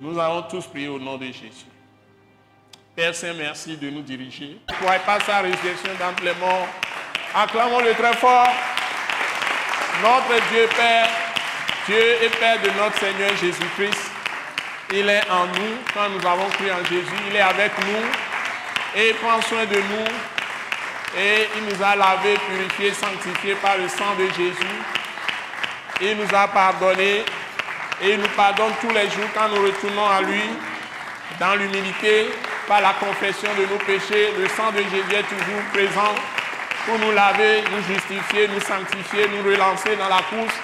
Nous allons tous prier au nom de Jésus. Père Saint, merci de nous diriger. Croyez pas sa résurrection d'entre les. Acclamons-le très fort. Notre Dieu Père, Dieu et Père de notre Seigneur Jésus-Christ. Il est en nous quand nous avons cru en Jésus. Il est avec nous et il prend soin de nous. Et il nous a lavé, purifié, sanctifié par le sang de Jésus. Il nous a pardonné et il nous pardonne tous les jours quand nous retournons à lui dans l'humilité, par la confession de nos péchés. Le sang de Jésus est toujours présent pour nous laver, nous justifier, nous sanctifier, nous relancer dans la course.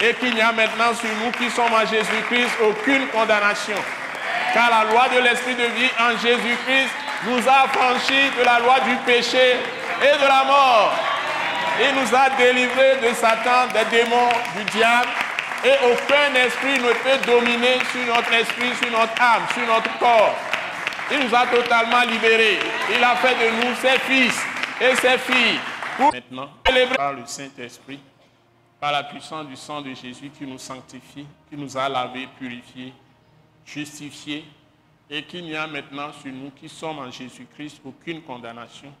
Et qu'il n'y a maintenant sur nous qui sommes en Jésus-Christ aucune condamnation. Car la loi de l'Esprit de vie en Jésus-Christ nous a franchis de la loi du péché et de la mort. Il nous a délivrés de Satan, des démons, du diable. Et aucun esprit ne peut dominer sur notre esprit, sur notre âme, sur notre corps. Il nous a totalement libérés. Il a fait de nous ses fils et ses filles. Pour maintenant, par le Saint-Esprit, par la puissance du sang de Jésus qui nous sanctifie, qui nous a lavés, purifiés, justifiés, et qu'il n'y a maintenant sur nous qui sommes en Jésus-Christ aucune condamnation.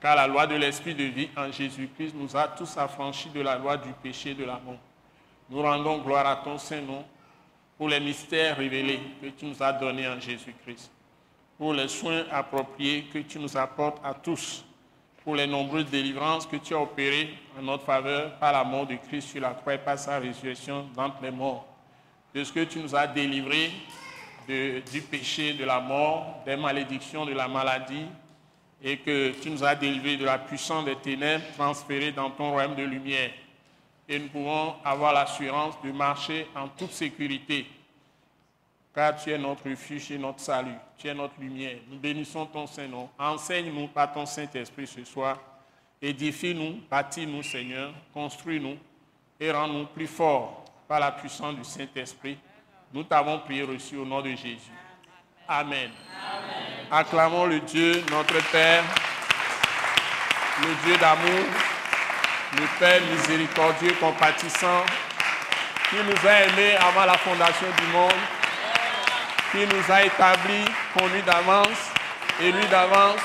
Car la loi de l'Esprit de vie en Jésus-Christ nous a tous affranchis de la loi du péché et de la mort. Nous rendons gloire à ton Saint-Nom pour les mystères révélés que tu nous as donnés en Jésus-Christ, pour les soins appropriés que tu nous apportes à tous, pour les nombreuses délivrances que tu as opérées en notre faveur par la mort de Christ sur la croix et par sa résurrection d'entre les morts, de ce que tu nous as délivrés du péché, de la mort, des malédictions, de la maladie, et que tu nous as délivrés de la puissance des ténèbres transférées dans ton royaume de lumière. Et nous pouvons avoir l'assurance de marcher en toute sécurité, car tu es notre refuge et notre salut, tu es notre lumière. Nous bénissons ton Saint-Nom. Enseigne-nous par ton Saint-Esprit ce soir. Édifie-nous, bâtis-nous, Seigneur, construis-nous et rends-nous plus forts par la puissance du Saint-Esprit. Nous t'avons prié reçu au nom de Jésus. Amen. Acclamons le Dieu, notre Père, le Dieu d'amour, le Père miséricordieux, compatissant, qui nous a aimés avant la fondation du monde, qui nous a établis, conduits d'avance, élus d'avance,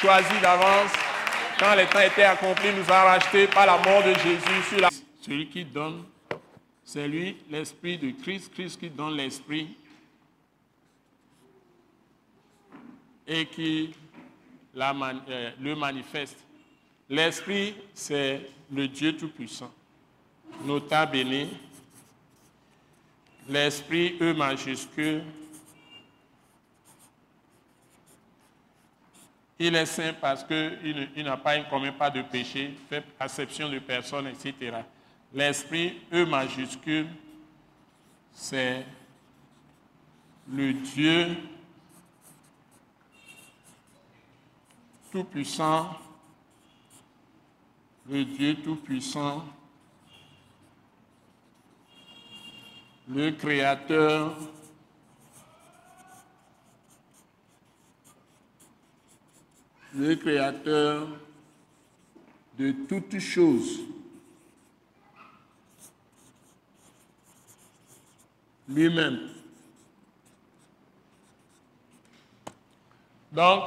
choisis d'avance. Quand les temps étaient accomplis, nous a rachetés par la mort de Jésus sur la... Celui qui donne, c'est lui, l'Esprit de Christ, Christ qui donne l'Esprit et qui euh, le manifeste. L'Esprit, c'est le Dieu Tout-Puissant. Nota bene. L'Esprit, E majuscule. Il est saint parce qu'il n'a pas, il commet pas de péché, fait acception de personne, etc. L'Esprit, E majuscule, c'est le Dieu Tout-Puissant, le Dieu Tout-Puissant, le Créateur, le Créateur de toutes choses. Lui-même. Donc,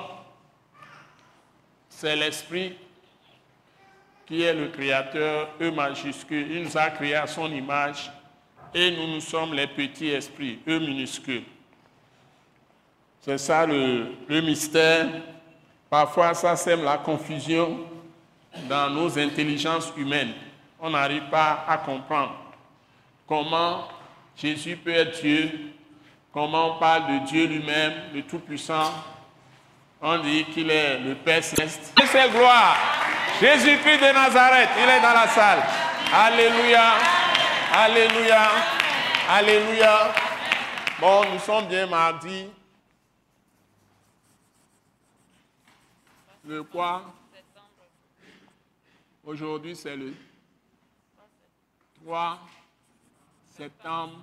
c'est l'Esprit qui est le Créateur, E majuscule. Il nous a créés à son image et nous, nous sommes les petits esprits, E minuscule. C'est ça le, le mystère. Parfois, ça sème la confusion dans nos intelligences humaines. On n'arrive pas à comprendre comment Jésus peut être Dieu, comment on parle de Dieu lui-même, le Tout-Puissant, on dit qu'il est le Père céleste. C'est gloire. Jésus-Christ de Nazareth, il est dans la salle. Alléluia. Alléluia. Alléluia. Bon, nous sommes bien mardi. Le quoi? Aujourd'hui, c'est le 3 septembre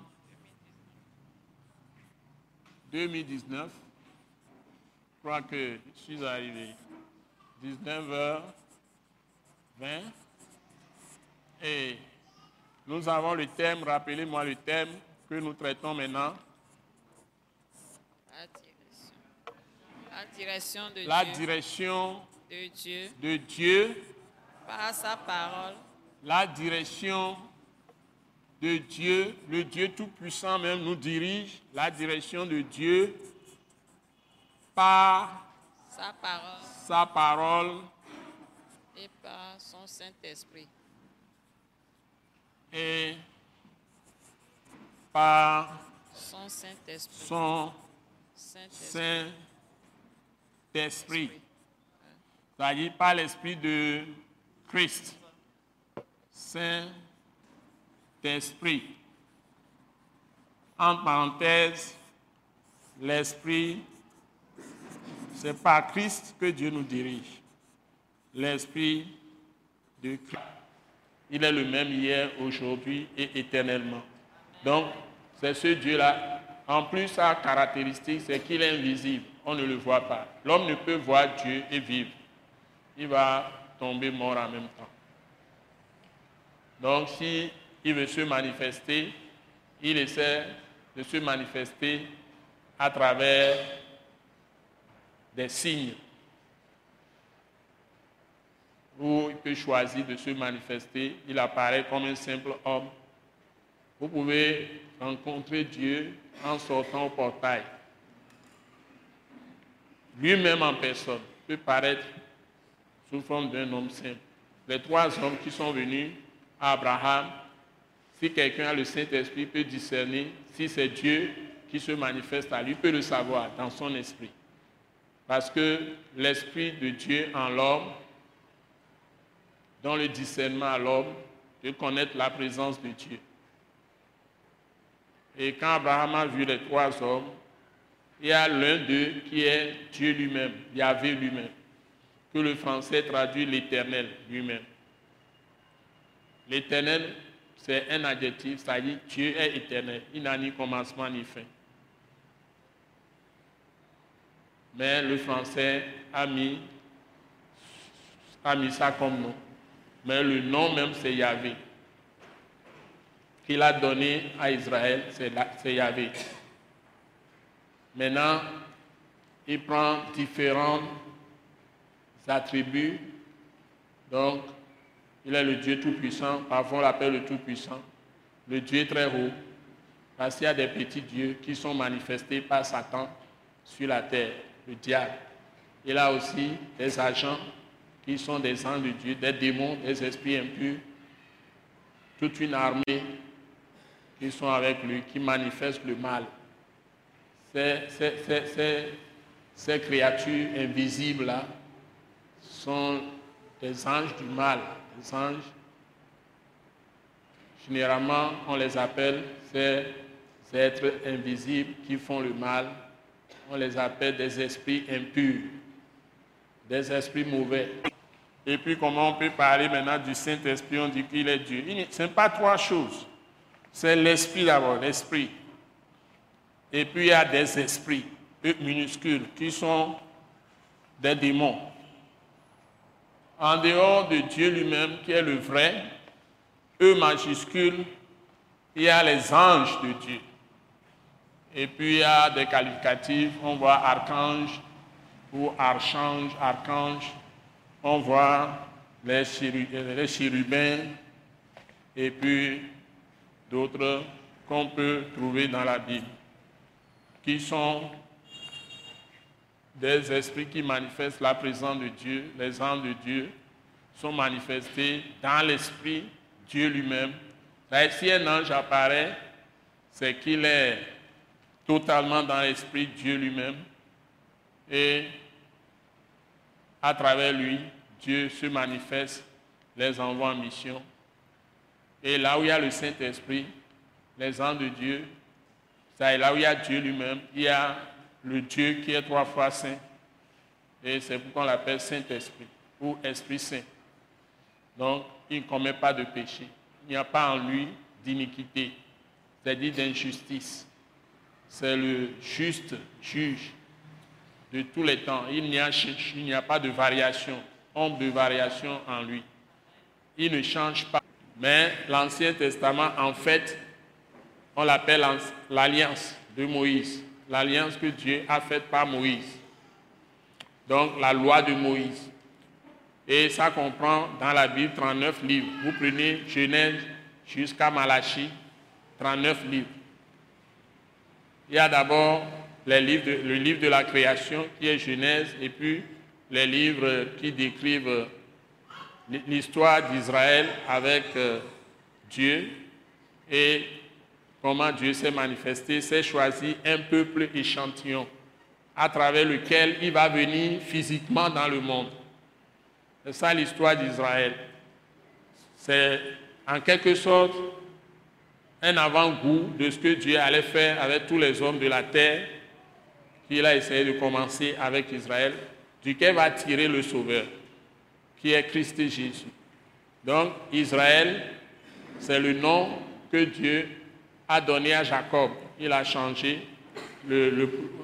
2019 je crois que je suis arrivé 19h20 et nous avons le thème, rappelez-moi le thème que nous traitons maintenant. La direction, de, Dieu. La direction de, Dieu. de Dieu. Par sa parole. La direction de Dieu, le Dieu Tout-Puissant même nous dirige. La direction de Dieu par sa parole sa parole et par son Saint-Esprit. et par Son Saint-Esprit. son Saint-Esprit. Saint-Esprit. C'est-à-dire par l'Esprit de Christ. Saint-Esprit. En parenthèse, l'Esprit, c'est par Christ que Dieu nous dirige. L'Esprit de Christ. Il est le même hier, aujourd'hui et éternellement. Donc, c'est ce Dieu-là. En plus, sa caractéristique, c'est qu'il est invisible. On ne le voit pas. L'homme ne peut voir Dieu et vivre. Il va tomber mort en même temps. Donc, si veut se manifester, il essaie de se manifester à travers des signes où il peut choisir de se manifester. Il apparaît comme un simple homme. Vous pouvez rencontrer Dieu en sortant au portail. Lui-même en personne peut paraître sous forme d'un homme simple. Les trois hommes qui sont venus à Abraham, si quelqu'un a le Saint-Esprit, peut discerner si c'est Dieu qui se manifeste à lui, peut le savoir dans son esprit. Parce que l'Esprit de Dieu en l'homme, dans le discernement à l'homme, de connaître la présence de Dieu. Et quand Abraham a vu les trois hommes, il y a l'un d'eux qui est Dieu lui-même, Yahvé lui-même, que le français traduit l'éternel lui-même. L'éternel, c'est un adjectif, c'est-à-dire Dieu est éternel. Il n'a ni commencement ni fin. Mais le français a mis, a ça comme nom. Mais le nom même, c'est Yahvé. Qu'il a donné à Israël, c'est Yahvé. Maintenant, il prend différents attributs. Donc, il est le Dieu Tout-Puissant. Parfois, on l'appelle le Tout-Puissant. Le Dieu très haut. Parce qu'il y a des petits dieux qui sont manifestés par Satan sur la terre, le diable. Il a aussi des agents qui sont des anges de Dieu, des démons, des esprits impurs, toute une armée qui sont avec lui, qui manifestent le mal. Ces, ces- créatures invisibles-là sont des anges du mal, des anges. Généralement, on les appelle ces êtres invisibles qui font le mal. On les appelle des esprits impurs, des esprits mauvais. Et puis, comment on peut parler maintenant du Saint-Esprit? On dit qu'il est Dieu. Ce n'est pas trois choses. C'est l'esprit d'abord, l'esprit. Et puis, il y a des esprits, eux minuscules, qui sont des démons. En dehors de Dieu lui-même, qui est le vrai, E majuscule, il y a les anges de Dieu. Et puis il y a des qualificatifs, on voit archange ou archange, archange. On voit euh, les chérubins et puis d'autres qu'on peut trouver dans la Bible, qui sont des esprits qui manifestent la présence de Dieu, les anges de Dieu sont manifestés dans l'esprit, Dieu lui-même. Si un ange apparaît, c'est qu'il est totalement dans l'esprit, Dieu lui-même. Et à travers lui, Dieu se manifeste, les envoie en mission. Et là où il y a le Saint-Esprit, les anges de Dieu, c'est là où il y a Dieu lui-même, il y a le Dieu qui est trois fois saint. Et c'est pourquoi on l'appelle Saint-Esprit ou Esprit Saint. Donc, il ne commet pas de péché. Il n'y a pas en lui d'iniquité, c'est-à-dire d'injustice. C'est le juste juge de tous les temps. Il n'y a, pas de variation, ombre de variation en lui. Il ne change pas. Mais l'Ancien Testament, en fait, on l'appelle l'alliance de Moïse, l'alliance que Dieu a faite par Moïse. donc la loi de Moïse. Et ça comprend dans la Bible 39 livres. Vous prenez Genèse jusqu'à Malachie, 39 livres. Il y a d'abord le livre de la création qui est Genèse et puis les livres qui décrivent l'histoire d'Israël avec euh, Dieu et comment Dieu s'est manifesté, s'est choisi un peuple échantillon à travers lequel il va venir physiquement dans le monde. C'est ça l'histoire d'Israël. C'est en quelque sorte un avant-goût de ce que Dieu allait faire avec tous les hommes de la terre qu'il a essayé de commencer avec Israël, duquel va tirer le Sauveur, qui est Christ Jésus. Donc Israël, c'est le nom que Dieu a donné à Jacob. Il a changé.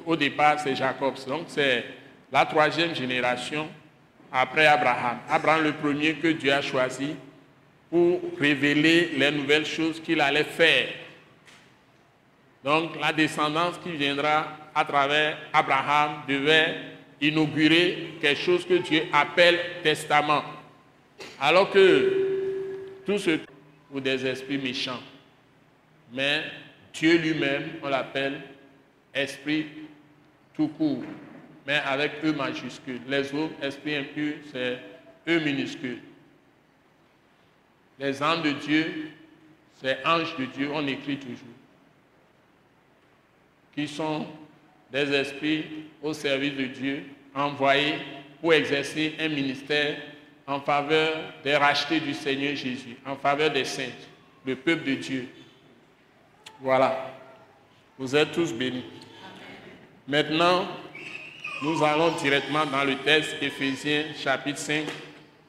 Au départ, c'est Jacob. Donc c'est la troisième génération après Abraham. Abraham, le premier que Dieu a choisi pour révéler les nouvelles choses qu'il allait faire. Donc la descendance qui viendra à travers Abraham devait inaugurer quelque chose que Dieu appelle testament. Alors que tout ce ou des esprits méchants, mais Dieu lui-même, on l'appelle esprit tout court, mais avec E majuscule. Les autres esprits impurs, c'est E minuscule. Les âmes de Dieu, c'est anges de Dieu, on écrit toujours, qui sont des esprits au service de Dieu, envoyés pour exercer un ministère en faveur des rachetés du Seigneur Jésus, en faveur des saints, le peuple de Dieu. Voilà. Vous êtes tous bénis. Maintenant, nous allons directement dans le texte Éphésiens chapitre 5,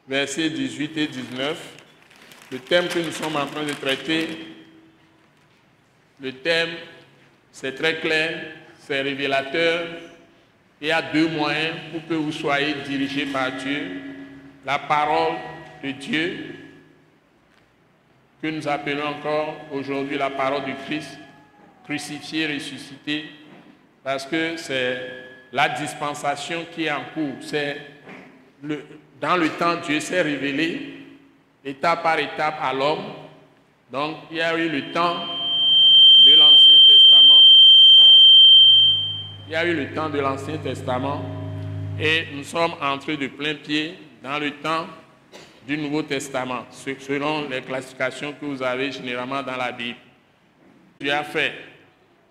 versets 18 et 19. Le thème que nous sommes en train de traiter, le thème, c'est très clair, c'est révélateur. Il y a deux moyens pour que vous soyez dirigés par Dieu. La parole de Dieu, que nous appelons encore aujourd'hui la parole du Christ, crucifié, ressuscité, parce que c'est la dispensation qui est en cours. C'est dans le temps, Dieu s'est révélé étape par étape à l'homme. Donc, il y a eu le temps de l'Ancien Testament. Il y a eu le temps de l'Ancien Testament et nous sommes entrés de plein pied dans le temps du Nouveau Testament, selon les classifications que vous avez généralement dans la Bible. Dieu a fait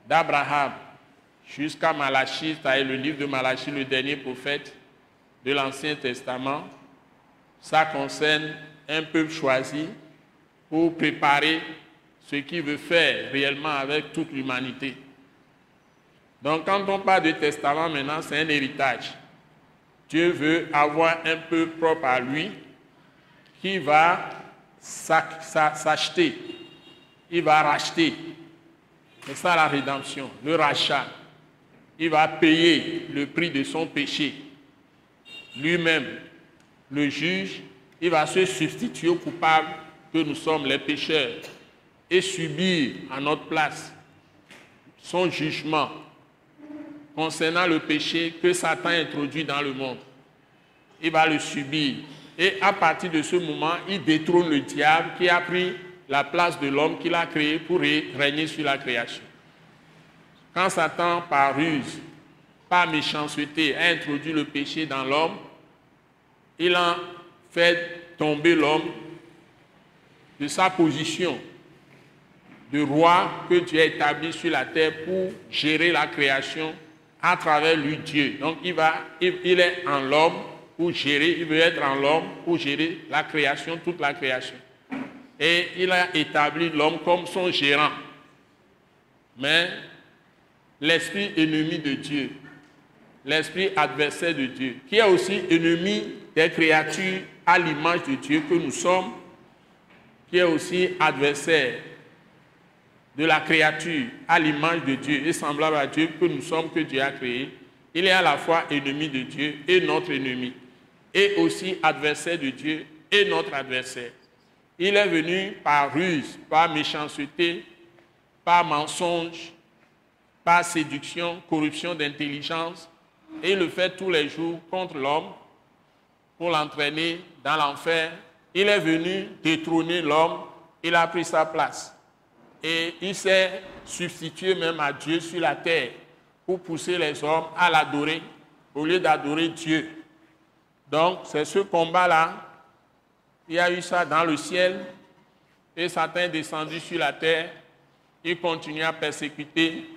d'Abraham jusqu'à Malachie, c'est-à-dire le livre de Malachie, le dernier prophète de l'Ancien Testament. Ça concerne un peuple choisi pour préparer ce qu'il veut faire réellement avec toute l'humanité. Donc quand on parle de testament maintenant, c'est un héritage. Dieu veut avoir un peuple propre à lui qui va s'ac- s'a- s'acheter, il va racheter. C'est ça la rédemption, le rachat. Il va payer le prix de son péché. Lui-même, le juge, il va se substituer au coupable que nous sommes les pécheurs et subir à notre place son jugement concernant le péché que Satan introduit dans le monde. Il va le subir. Et à partir de ce moment, il détrône le diable qui a pris la place de l'homme qu'il a créé pour ré- régner sur la création. Quand Satan, par ruse, par méchanceté, a introduit le péché dans l'homme, il a fait tomber l'homme de sa position de roi que Dieu a établi sur la terre pour gérer la création à travers lui Dieu. Donc il, va, il est en l'homme pour gérer, il veut être en l'homme pour gérer la création, toute la création. Et il a établi l'homme comme son gérant. Mais l'esprit ennemi de Dieu, l'esprit adversaire de Dieu, qui est aussi ennemi des créatures à l'image de Dieu que nous sommes, qui est aussi adversaire de la créature à l'image de Dieu et semblable à Dieu que nous sommes, que Dieu a créé, il est à la fois ennemi de Dieu et notre ennemi, et aussi adversaire de Dieu et notre adversaire. Il est venu par ruse, par méchanceté, par mensonge, par séduction, corruption d'intelligence, Et il le fait tous les jours contre l'homme l'entraîner dans l'enfer. Il est venu détrôner l'homme, il a pris sa place. Et il s'est substitué même à Dieu sur la terre pour pousser les hommes à l'adorer au lieu d'adorer Dieu. Donc c'est ce combat-là. Il y a eu ça dans le ciel et Satan est descendu sur la terre. Il continue à persécuter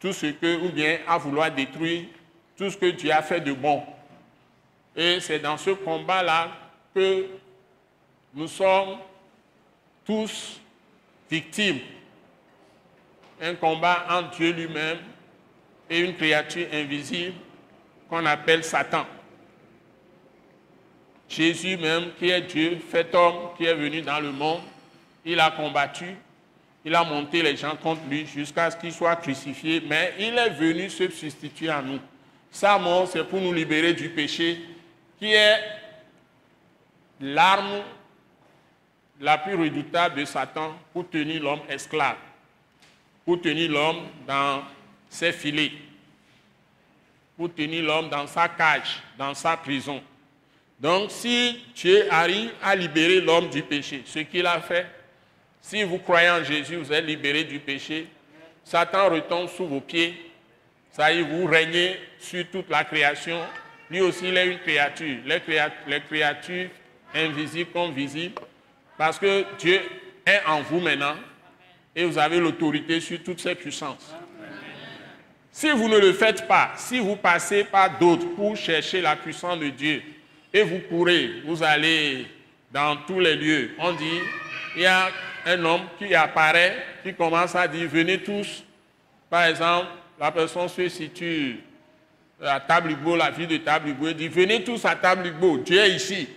tout ce que, ou bien à vouloir détruire tout ce que Dieu a fait de bon. Et c'est dans ce combat-là que nous sommes tous victimes. Un combat entre Dieu lui-même et une créature invisible qu'on appelle Satan. Jésus même, qui est Dieu, fait homme, qui est venu dans le monde, il a combattu, il a monté les gens contre lui jusqu'à ce qu'il soit crucifié, mais il est venu se substituer à nous. Sa mort, c'est pour nous libérer du péché, qui est l'arme la plus redoutable de Satan pour tenir l'homme esclave, pour tenir l'homme dans ses filets, pour tenir l'homme dans sa cage, dans sa prison. Donc si Dieu arrive à libérer l'homme du péché, ce qu'il a fait, si vous croyez en Jésus, vous êtes libéré du péché, Satan retombe sous vos pieds, ça y est, vous régnez sur toute la création. Lui aussi, il est une créature. Les créatures, les créatures invisibles comme visibles, parce que Dieu est en vous maintenant et vous avez l'autorité sur toutes ces puissances. Si vous ne le faites pas, si vous passez par d'autres pour chercher la puissance de Dieu, et vous courez, vous allez dans tous les lieux, on dit, il y a un homme qui apparaît, qui commence à dire, venez tous. Par exemple, la personne se situe à Tabligo, la ville de Tabligo, dit, venez tous à Tabligo, Dieu est ici.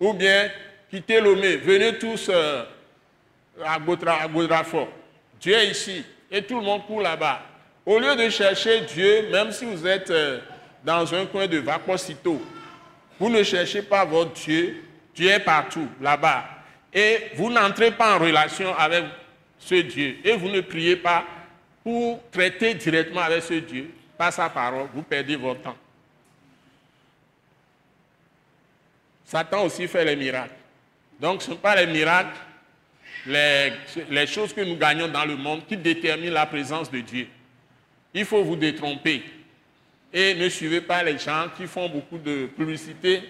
Ou bien, quittez Lomé, venez tous euh, à Gaudrafort, Dieu est ici. Et tout le monde court là-bas. Au lieu de chercher Dieu, même si vous êtes euh, dans un coin de Vaposito, vous ne cherchez pas votre Dieu, Dieu est partout, là-bas. Et vous n'entrez pas en relation avec ce Dieu. Et vous ne priez pas pour traiter directement avec ce Dieu, sa parole, vous perdez votre temps. Satan aussi fait les miracles. Donc ce ne sont pas les miracles, les, les, choses que nous gagnons dans le monde qui déterminent la présence de Dieu. Il faut vous détromper. Et ne suivez pas les gens qui font beaucoup de publicité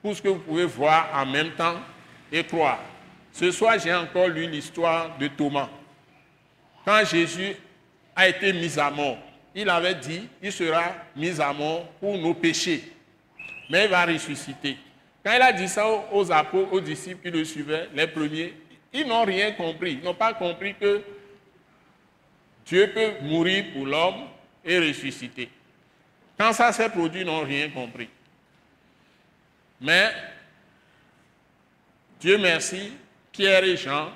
pour ce que vous pouvez voir en même temps et croire. Ce soir, j'ai encore lu l'histoire de Thomas. Quand Jésus a été mis à mort, il avait dit, il sera mis à mort pour nos péchés, mais il va ressusciter. Quand il a dit ça aux apôtres, aux disciples qui le suivaient, les premiers, ils n'ont rien compris. Ils n'ont pas compris que Dieu peut mourir pour l'homme et ressusciter. Quand ça s'est produit, ils n'ont rien compris. Mais, Dieu merci, Pierre et Jean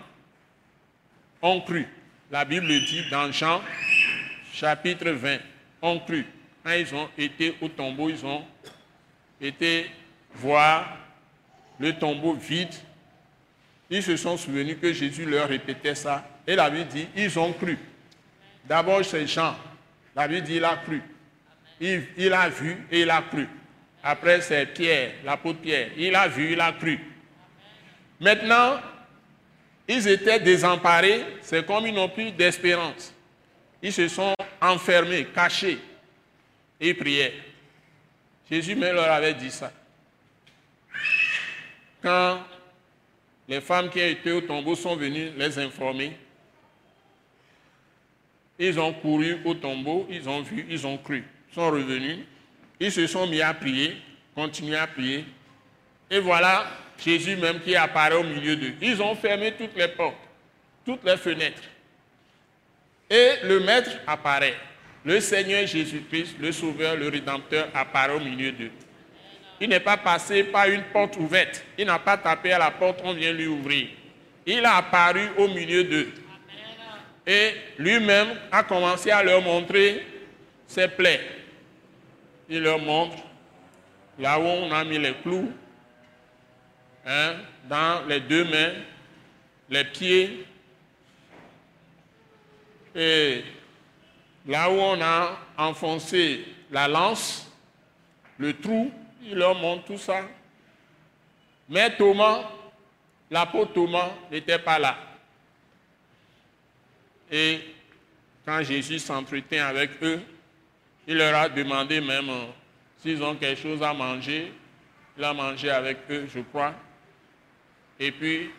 ont cru. La Bible le dit dans Jean chapitre 20, ont cru. Quand ils ont été au tombeau, ils ont été voir le tombeau vide. Ils se sont souvenus que Jésus leur répétait ça. Et la Bible dit, ils ont cru. D'abord, c'est Jean. La Bible dit, il a cru. Il, il, a vu et il a cru. Après, c'est Pierre, l'apôtre Pierre. Il a vu, il a cru. Maintenant, ils étaient désemparés. C'est comme ils n'ont plus d'espérance. Ils se sont enfermés, cachés. Et priaient. Jésus même leur avait dit ça. Quand les femmes qui étaient au tombeau sont venues les informer, ils ont couru au tombeau, ils ont vu, ils ont cru, ils sont revenus, ils se sont mis à prier, continuent à prier. Et voilà Jésus même qui apparaît au milieu d'eux. Ils ont fermé toutes les portes, toutes les fenêtres. Et le Maître apparaît. Le Seigneur Jésus-Christ, le Sauveur, le Rédempteur, apparaît au milieu d'eux. Il n'est pas passé par une porte ouverte. Il n'a pas tapé à la porte, on vient lui ouvrir. Il a apparu au milieu d'eux. Et lui-même a commencé à leur montrer ses plaies. Il leur montre là où on a mis les clous, hein, dans les deux mains, les pieds. Et là où on a enfoncé la lance, le trou, il leur montre tout ça. Mais Thomas, l'apôtre Thomas n'était pas là. Et quand Jésus s'entretient avec eux, il leur a demandé même euh, s'ils ont quelque chose à manger. Il a mangé avec eux, je crois. Et puis,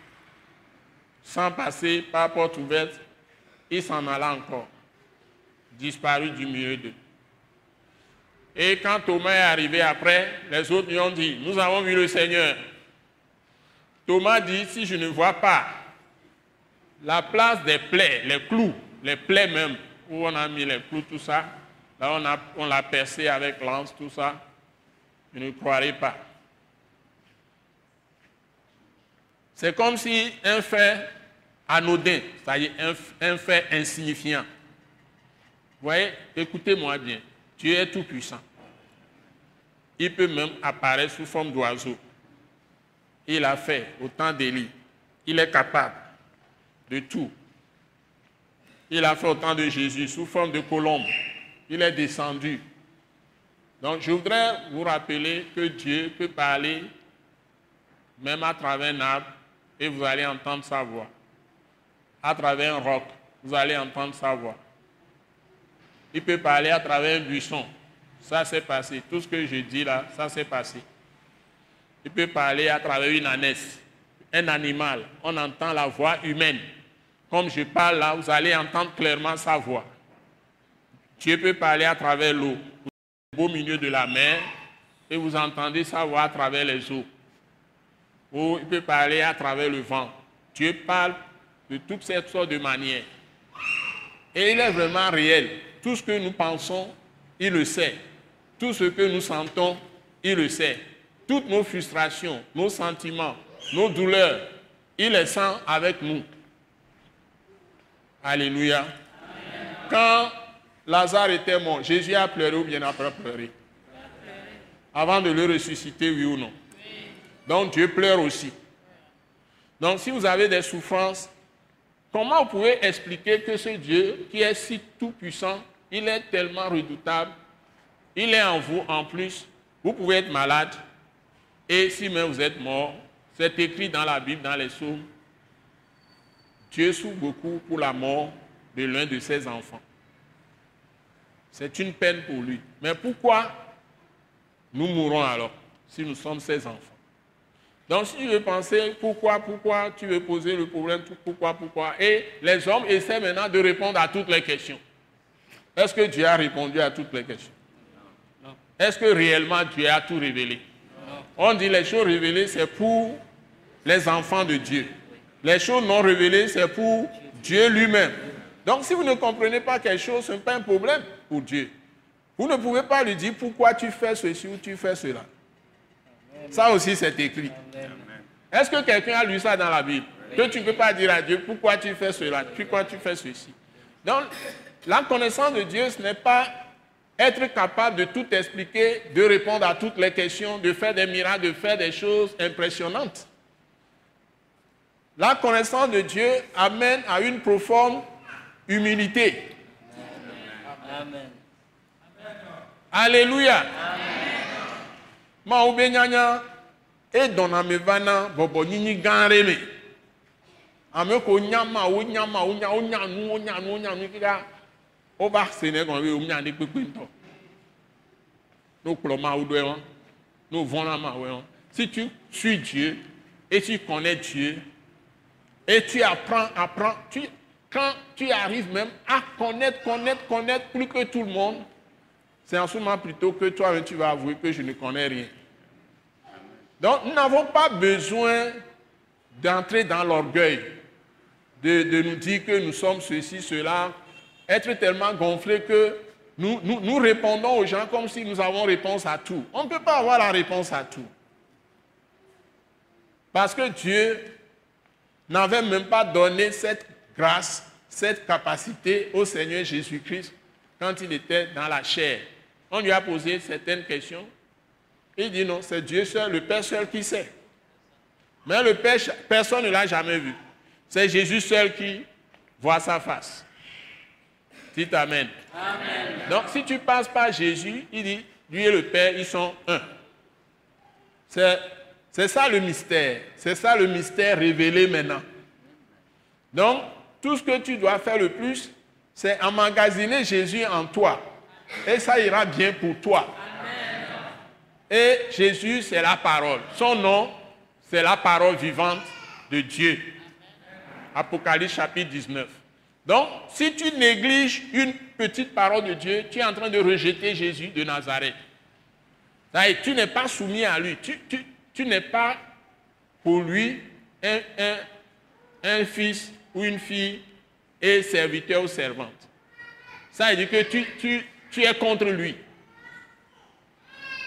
sans passer par porte ouverte, il s'en alla encore, disparu du milieu d'eux. Et quand Thomas est arrivé après, les autres lui ont dit, nous avons vu le Seigneur. Thomas dit, si je ne vois pas la place des plaies, les clous, les plaies même, où on a mis les clous, tout ça, là on l'a percé avec lance, tout ça, je ne croirai pas. C'est comme si un fait anodin, c'est-à-dire un, fait insignifiant. Vous voyez, écoutez-moi bien, Dieu est tout puissant. Il peut même apparaître sous forme d'oiseau. Il a fait autant d'Élie. Il est capable de tout. Il a fait autant de Jésus sous forme de colombe. Il est descendu. Donc je voudrais vous rappeler que Dieu peut parler même à travers un arbre et vous allez entendre sa voix. À travers un roc, vous allez entendre sa voix. Il peut parler à travers un buisson. Ça s'est passé. Tout ce que je dis là, ça s'est passé. Il peut parler à travers une ânesse, un animal. On entend la voix humaine. Comme je parle là, vous allez entendre clairement sa voix. Dieu peut parler à travers l'eau. Vous êtes au milieu de la mer et vous entendez sa voix à travers les eaux. Ou il peut parler à travers le vent. Dieu parle de toutes ces sortes de manières. Et il est vraiment réel. Tout ce que nous pensons, il le sait. Tout ce que nous sentons, il le sait. Toutes nos frustrations, nos sentiments, nos douleurs, il les sent avec nous. Alléluia. Quand Lazare était mort, Jésus a pleuré ou bien après pleuré? Avant de le ressusciter, oui ou non? Donc Dieu pleure aussi. Donc si vous avez des souffrances, comment vous pouvez expliquer que ce Dieu qui est si tout-puissant, il est tellement redoutable, il est en vous en plus, vous pouvez être malade, et si même vous êtes mort, c'est écrit dans la Bible, dans les psaumes, Dieu souffre beaucoup pour la mort de l'un de ses enfants. C'est une peine pour lui. Mais pourquoi nous mourrons alors si nous sommes ses enfants? Donc si tu veux penser pourquoi, pourquoi, tu veux poser le problème pourquoi, pourquoi. Et les hommes essaient maintenant de répondre à toutes les questions. Est-ce que Dieu a répondu à toutes les questions? Est-ce que réellement Dieu a tout révélé? On dit les choses révélées, c'est pour les enfants de Dieu. Les choses non révélées, c'est pour Dieu lui-même. Donc si vous ne comprenez pas quelque chose, ce n'est pas un problème pour Dieu. Vous ne pouvez pas lui dire pourquoi tu fais ceci ou tu fais cela. Ça aussi, c'est écrit. Est-ce que quelqu'un a lu ça dans la Bible? Que tu ne peux pas dire à Dieu pourquoi tu fais cela, pourquoi tu fais ceci? Donc, la connaissance de Dieu, ce n'est pas être capable de tout expliquer, de répondre à toutes les questions, de faire des miracles, de faire des choses impressionnantes. La connaissance de Dieu amène à une profonde humilité. Amen. Alléluia. Ma nyanya e dɔnna me va na bɔbɔ nyinyi gã aɖe me. Ame ko wo nyama wo nya wo nya nu wo nya nu wo nya nu be wo nya kplɔ ma wo ma wo wɔn. Si tu suis Dieu et tu connais Dieu et tu apprends, apprends, tu, quand tu arrives même à connaître, connaître, connaître plus que tout le monde, c'est en ce moment plutôt que toi, tu vas avouer que je ne connais rien. Donc, nous n'avons pas besoin d'entrer dans l'orgueil, de, nous dire que nous sommes ceci, cela, être tellement gonflé que nous, nous, répondons aux gens comme si nous avons réponse à tout. On ne peut pas avoir la réponse à tout. Parce que Dieu n'avait même pas donné cette grâce, cette capacité au Seigneur Jésus-Christ quand il était dans la chair. On lui a posé certaines questions. Il dit non, c'est Dieu seul, le Père seul qui sait. Mais le Père, personne ne l'a jamais vu. C'est Jésus seul qui voit sa face. Dites Amen. Donc si tu passes par Jésus, il dit, lui et le Père, ils sont un. C'est c'est ça le mystère. C'est ça le mystère révélé maintenant. Donc, tout ce que tu dois faire le plus, c'est emmagasiner Jésus en toi. Et ça ira bien pour toi. Et Jésus, c'est la parole. Son nom, c'est la parole vivante de Dieu. Apocalypse chapitre 19. Donc, si tu négliges une petite parole de Dieu, tu es en train de rejeter Jésus de Nazareth. Tu n'es pas soumis à lui. Tu, n'es pas pour lui un, un, fils ou une fille et serviteur ou servante. Ça veut dire que tu, tu, tu es contre lui.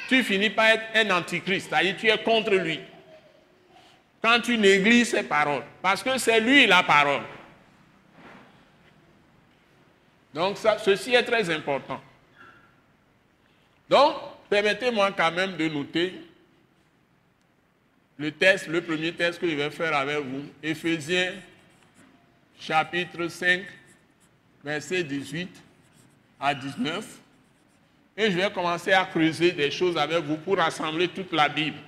Tu finis par être un antichrist, c'est-à-dire tu es contre lui. Quand tu négliges ses paroles, parce que c'est lui la parole. Donc ceci est très important. Donc, permettez-moi quand même de noter le test, le premier test que je vais faire avec vous. Éphésiens chapitre 5, verset 18 à 19. Et je vais commencer à creuser des choses avec vous pour rassembler toute la Bible.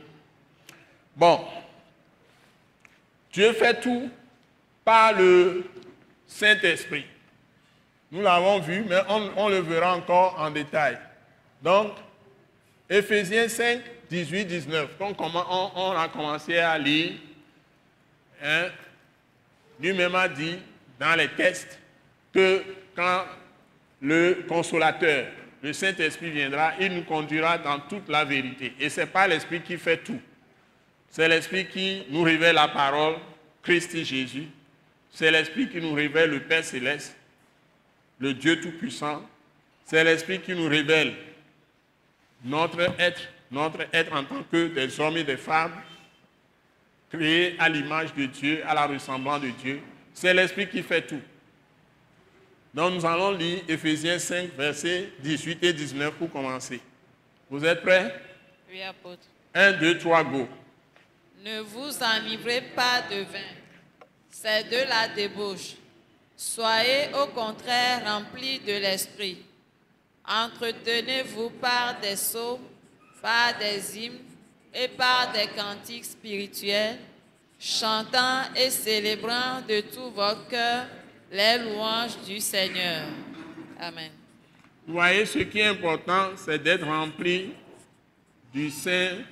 Bon, Dieu fait tout par le Saint-Esprit. Nous l'avons vu, mais on, le verra encore en détail. Donc, Éphésiens 5, 18, 19, on, on, a commencé à lire, hein, lui-même a dit dans les textes que quand le consolateur, le Saint-Esprit viendra, il nous conduira dans toute la vérité. Et ce n'est pas l'Esprit qui fait tout. C'est l'Esprit qui nous révèle la parole, Christ Jésus. C'est l'Esprit qui nous révèle le Père céleste le Dieu Tout-Puissant, c'est l'Esprit qui nous révèle notre être, notre être en tant que des hommes et des femmes, créés à l'image de Dieu, à la ressemblance de Dieu. C'est l'Esprit qui fait tout. Donc nous allons lire Ephésiens 5, versets 18 et 19 pour commencer. Vous êtes prêts? Oui, apôtre. 1, 2, 3, go. Ne vous enivrez pas de vin, c'est de la débauche Soyez au contraire remplis de l'Esprit. Entretenez-vous par des psaumes, par des hymnes et par des cantiques spirituels, chantant et célébrant de tout votre cœur les louanges du Seigneur. Amen. Vous voyez, ce qui est important, c'est d'être rempli du Saint-Esprit.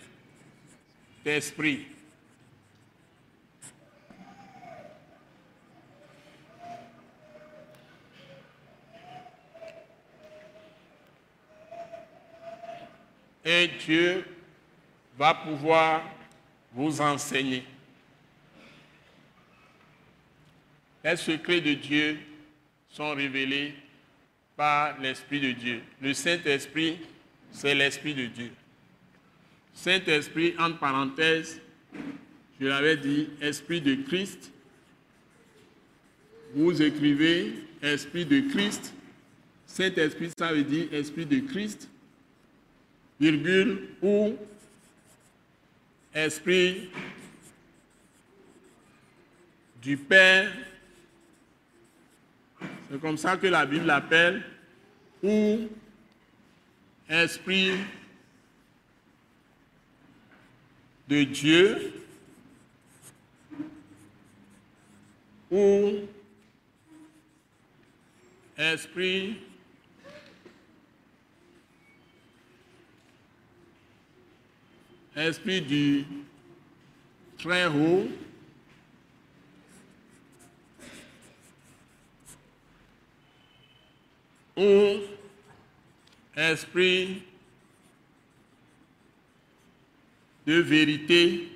et Dieu va pouvoir vous enseigner. Les secrets de Dieu sont révélés par l'Esprit de Dieu. Le Saint-Esprit, c'est l'Esprit de Dieu. Saint-Esprit, entre parenthèses, je l'avais dit, Esprit de Christ. Vous écrivez Esprit de Christ. Saint-Esprit, ça veut dire Esprit de Christ virgule, ou esprit du Père, c'est comme ça que la Bible l'appelle, ou esprit de Dieu, ou esprit esprit du très haut, esprit de vérité,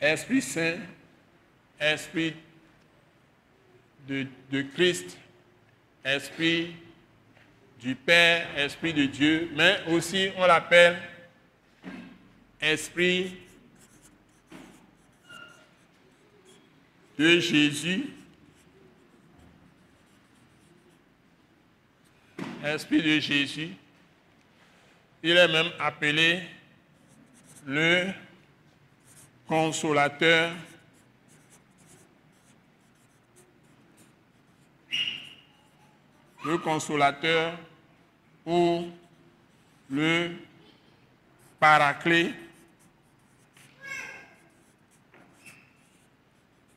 Esprit Saint, Esprit de, Christ, Esprit du Père, Esprit de Dieu, mais aussi on l'appelle Esprit de Jésus, Esprit de Jésus. Il est même appelé le consolateur le consolateur ou le paraclet.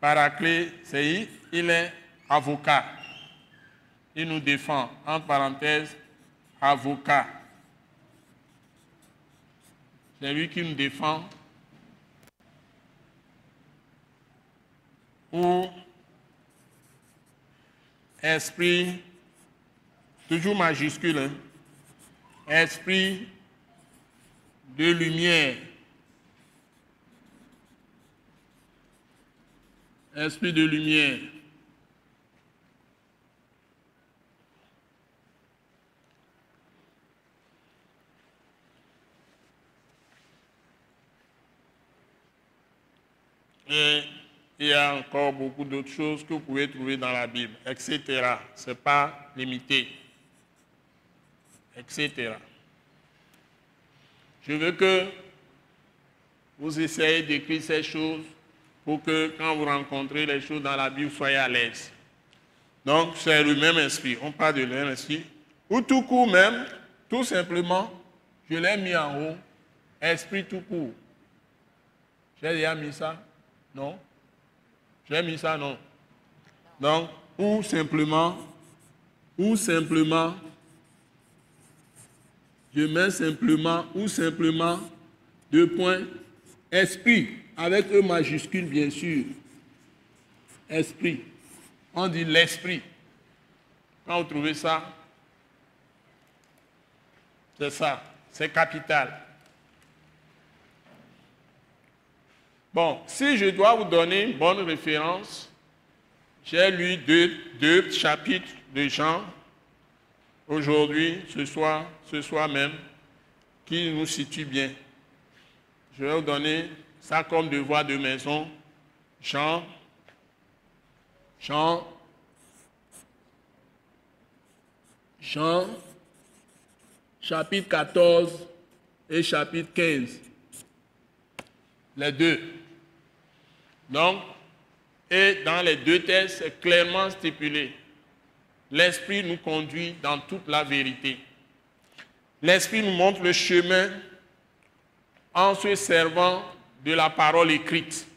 Paraclet, c'est il est avocat. Il nous défend, en parenthèse, avocat. C'est lui qui nous défend. Ou esprit toujours majuscule, hein. esprit de lumière, esprit de lumière. Et il y a encore beaucoup d'autres choses que vous pouvez trouver dans la Bible, etc. Ce n'est pas limité etc. Je veux que vous essayez d'écrire ces choses pour que quand vous rencontrez les choses dans la Bible, soyez à l'aise. Donc, c'est le même esprit. On parle de le même esprit. Ou tout court même, tout simplement, je l'ai mis en haut, esprit tout court. J'ai déjà mis ça Non? J'ai mis ça Non? Donc, ou simplement, ou simplement, je mets simplement ou simplement deux points, esprit, avec E majuscule bien sûr. Esprit. On dit l'esprit. Quand vous trouvez ça, c'est ça, c'est capital. Bon, si je dois vous donner une bonne référence, j'ai lu deux, deux chapitres de Jean aujourd'hui, ce soir, ce soir même, qui nous situe bien. Je vais vous donner ça comme devoir de maison. Jean, Jean, Jean, chapitre 14 et chapitre 15. Les deux. Donc, et dans les deux textes, c'est clairement stipulé l'Esprit nous conduit dans toute la vérité. L'Esprit nous montre le chemin en se servant de la parole écrite,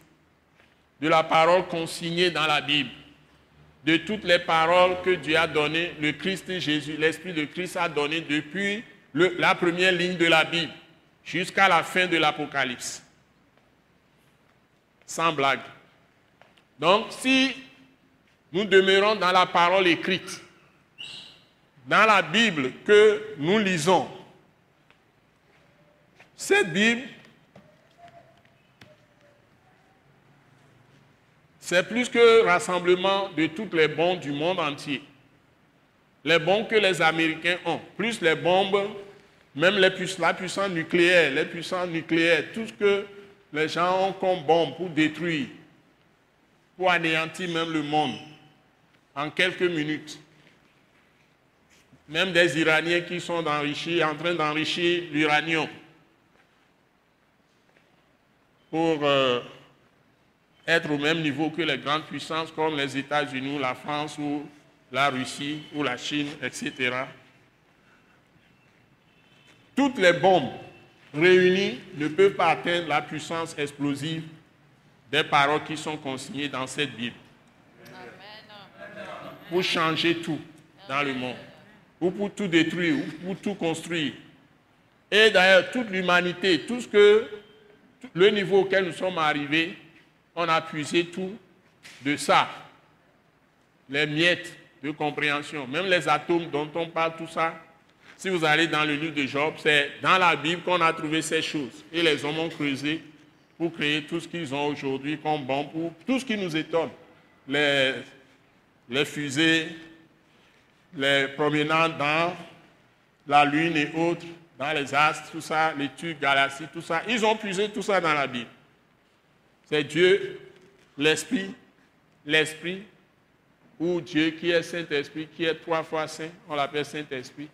de la parole consignée dans la Bible, de toutes les paroles que Dieu a données, le Christ Jésus, l'Esprit de Christ a donné depuis la première ligne de la Bible jusqu'à la fin de l'Apocalypse. Sans blague. Donc, si nous demeurons dans la parole écrite, dans la Bible que nous lisons. Cette Bible, c'est plus que rassemblement de toutes les bombes du monde entier. Les bombes que les Américains ont, plus les bombes, même les la puissance nucléaire, les puissances nucléaires, tout ce que les gens ont comme bombes pour détruire, pour anéantir même le monde en quelques minutes. Même des Iraniens qui sont en train d'enrichir l'uranium pour euh, être au même niveau que les grandes puissances comme les États-Unis, la France ou la Russie ou la Chine, etc. Toutes les bombes réunies ne peuvent pas atteindre la puissance explosive des paroles qui sont consignées dans cette Bible pour changer tout dans le monde, ou pour tout détruire, ou pour tout construire. Et d'ailleurs, toute l'humanité, tout ce que, le niveau auquel nous sommes arrivés, on a puisé tout de ça. Les miettes de compréhension, même les atomes dont on parle, tout ça. Si vous allez dans le livre de Job, c'est dans la Bible qu'on a trouvé ces choses. Et les hommes ont creusé pour créer tout ce qu'ils ont aujourd'hui comme bon, pour tout ce qui nous étonne. Les fusées, les promenades dans la Lune et autres, dans les astres, tout ça, les tubes, galaxies, tout ça. Ils ont puisé tout ça dans la Bible. C'est Dieu, l'Esprit, l'Esprit, ou Dieu qui est Saint-Esprit, qui est trois fois Saint, on l'appelle Saint-Esprit.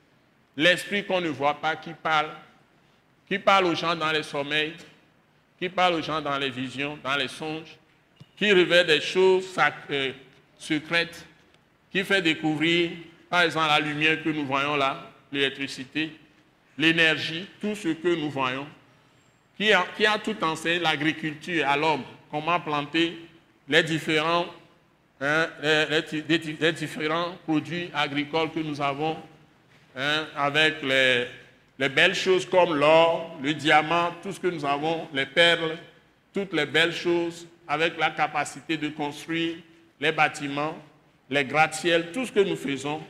L'Esprit qu'on ne voit pas, qui parle, qui parle aux gens dans les sommeils, qui parle aux gens dans les visions, dans les songes, qui révèle des choses euh, secrètes, qui fait découvrir, par exemple, la lumière que nous voyons là, l'électricité, l'énergie, tout ce que nous voyons, qui a, tout enseigné l'agriculture à l'homme, comment planter les différents, hein, les, différents produits agricoles que nous avons, hein, avec les, les belles choses comme l'or, le diamant, tout ce que nous avons, les perles, toutes les belles choses, avec la capacité de construire les bâtiments, les gratte-ciels, tout ce que nous faisons,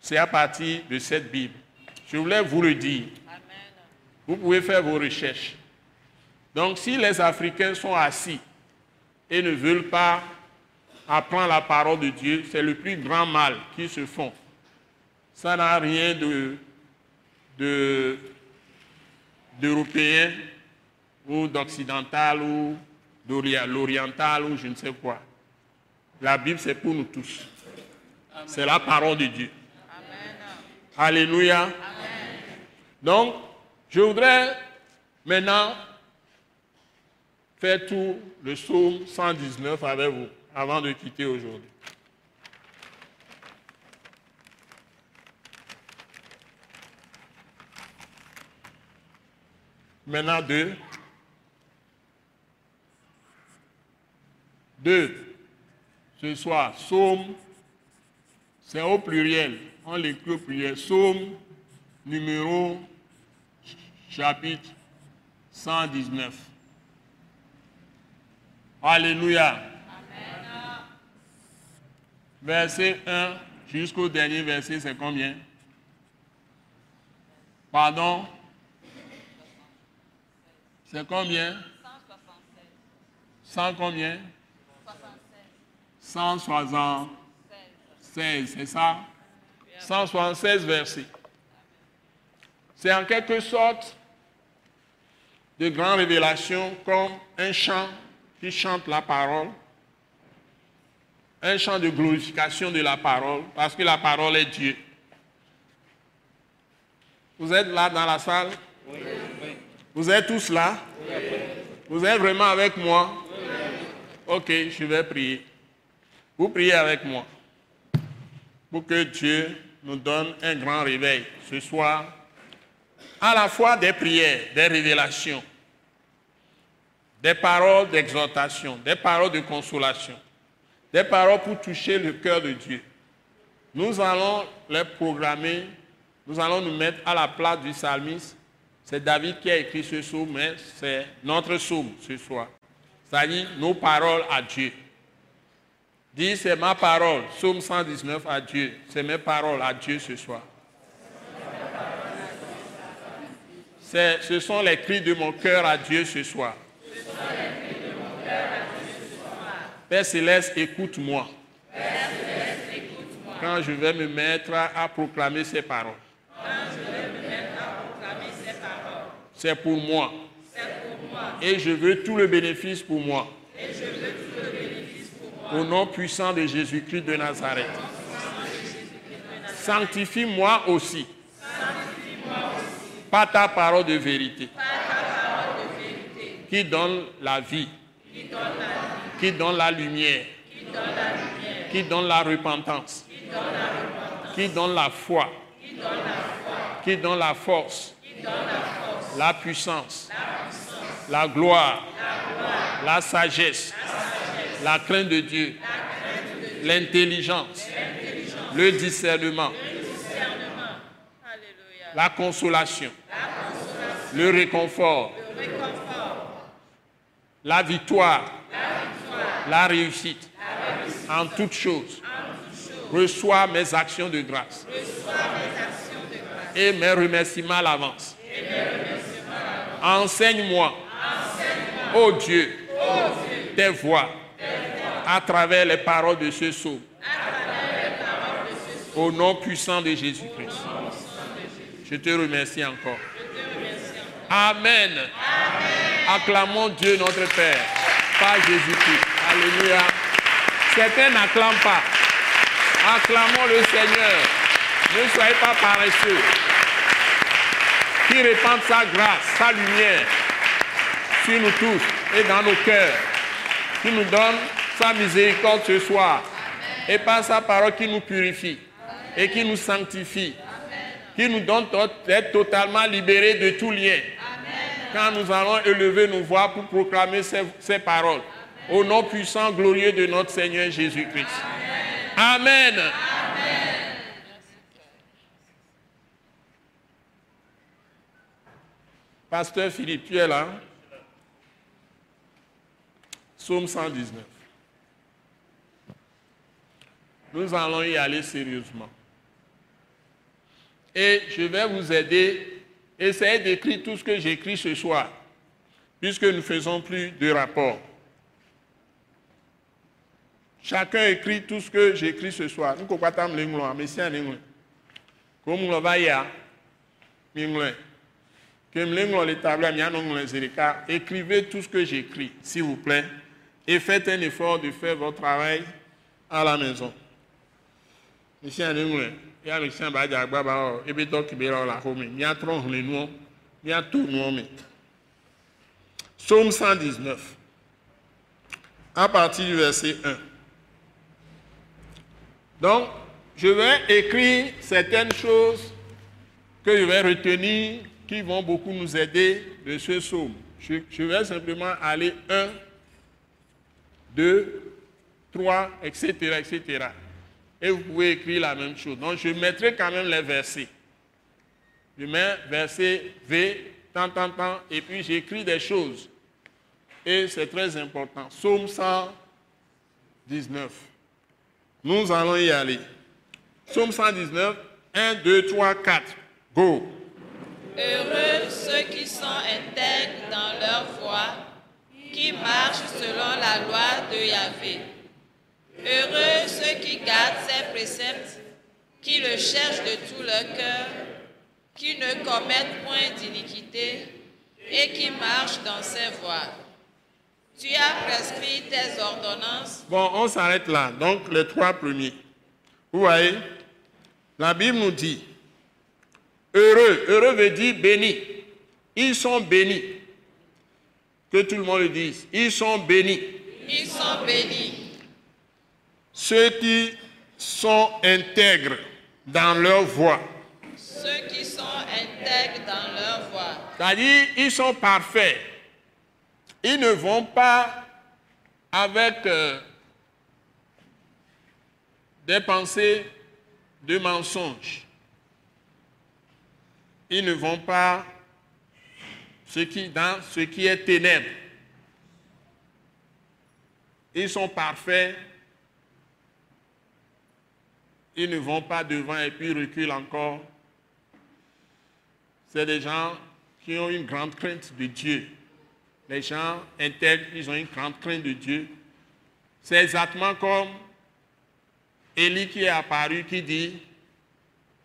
c'est à partir de cette Bible. Je voulais vous le dire. Vous pouvez faire vos recherches. Donc si les Africains sont assis et ne veulent pas apprendre la parole de Dieu, c'est le plus grand mal qu'ils se font. Ça n'a rien de, d'européen ou d'occidental ou l'oriental ou je ne sais quoi. La Bible, c'est pour nous tous. C'est la parole de Dieu. Alléluia. Donc, je voudrais maintenant faire tout le psaume 119 avec vous avant de quitter aujourd'hui. Maintenant deux. Deux. Ce soir, psaume, c'est au pluriel. On l'écrit au pluriel. Psaume numéro chapitre 119. Alléluia. Verset 1 jusqu'au dernier verset, c'est combien? Pardon? C'est combien? 100 combien? 176, c'est ça? 176 versets. C'est en quelque sorte de grandes révélations comme un chant qui chante la parole, un chant de glorification de la parole, parce que la parole est Dieu. Vous êtes là dans la salle? Oui. Vous êtes tous là? Vous êtes vraiment avec moi? Ok, je vais prier. Vous priez avec moi pour que Dieu nous donne un grand réveil ce soir, à la fois des prières, des révélations, des paroles d'exhortation, des paroles de consolation, des paroles pour toucher le cœur de Dieu. Nous allons les programmer, nous allons nous mettre à la place du psalmiste. C'est David qui a écrit ce psaume, mais c'est notre psaume ce soir. C'est-à-dire nos paroles à Dieu. Dis, c'est ma parole, psaume 119 à Dieu. C'est mes paroles à Dieu ce soir. Ce sont les cris de mon cœur à Dieu ce soir. Père Céleste, écoute-moi. Quand je vais me mettre à, proclamer ces paroles. C'est pour moi. Et je veux tout le bénéfice pour moi. Au nom puissant de Jésus-Christ de Nazareth. Sanctifie-moi aussi. Par ta parole de vérité. Qui donne la vie qui donne la lumière, qui donne la repentance, qui donne la foi, qui donne la force, la puissance, la gloire, la sagesse, la crainte de Dieu, l'intelligence, le discernement, la consolation, le réconfort, la victoire, la réussite, en toutes choses. Reçois mes actions de grâce. Et mes remerciements à l'avance. Enseigne-moi, ô Dieu, tes voix à travers les paroles de ce sceau. Au nom puissant de Jésus-Christ. Je te remercie encore. Amen. Acclamons Dieu notre Père par Jésus-Christ. Alléluia. Certains n'acclament pas. Acclamons le Seigneur. Ne soyez pas paresseux. Qui répande sa grâce, sa lumière sur nous tous et dans nos cœurs, qui nous donne sa miséricorde ce soir, et par sa parole qui nous purifie et qui nous sanctifie, qui nous donne d'être totalement libérés de tout lien. Quand nous allons élever nos voix pour proclamer ces, paroles, au nom puissant, glorieux de notre Seigneur Jésus-Christ. Amen. Pasteur Philippe, tu es là Psaume 119. Nous allons y aller sérieusement. Et je vais vous aider. Essayez d'écrire tout ce que j'écris ce soir, puisque nous ne faisons plus de rapport. Chacun écrit tout ce que j'écris ce soir. Nous compatons l'anglais, mais c'est anglais. Comme on va y. Écrivez tout ce que j'écris, s'il vous plaît, et faites un effort de faire votre travail à la maison. A le saint Badja Baba, et bien donc il y a la home, il y a trop les noms, il y a tout nom. Psaume 119, à partir du verset 1. Donc, je vais écrire certaines choses que je vais retenir qui vont beaucoup nous aider de ce psaume. Je, je vais simplement aller 1, 2, 3, etc., etc et vous pouvez écrire la même chose. Donc je mettrai quand même les versets. Je mets verset V, tant, tant, tant, et puis j'écris des choses. Et c'est très important. Psaume 119. Nous allons y aller. Psaume 119, 1, 2, 3, 4. Go. Heureux ceux qui sont intègres dans leur foi, qui marchent selon la loi de Yahvé. Heureux ceux qui gardent ses préceptes, qui le cherchent de tout leur cœur, qui ne commettent point d'iniquité et qui marchent dans ses voies. Tu as prescrit tes ordonnances. Bon, on s'arrête là. Donc, les trois premiers. Vous voyez, la Bible nous dit, heureux, heureux veut dire béni. Ils sont bénis. Que tout le monde le dise. Ils sont bénis. Ils sont bénis ceux qui sont intègres dans leur voie. Ceux qui sont intègres dans leur voie. C'est-à-dire, ils sont parfaits. Ils ne vont pas avec euh, des pensées de mensonges. Ils ne vont pas ce qui, dans ce qui est ténèbres. Ils sont parfaits ils ne vont pas devant et puis reculent encore. C'est des gens qui ont une grande crainte de Dieu. Les gens intègres, ils ont une grande crainte de Dieu. C'est exactement comme Élie qui est apparu, qui dit,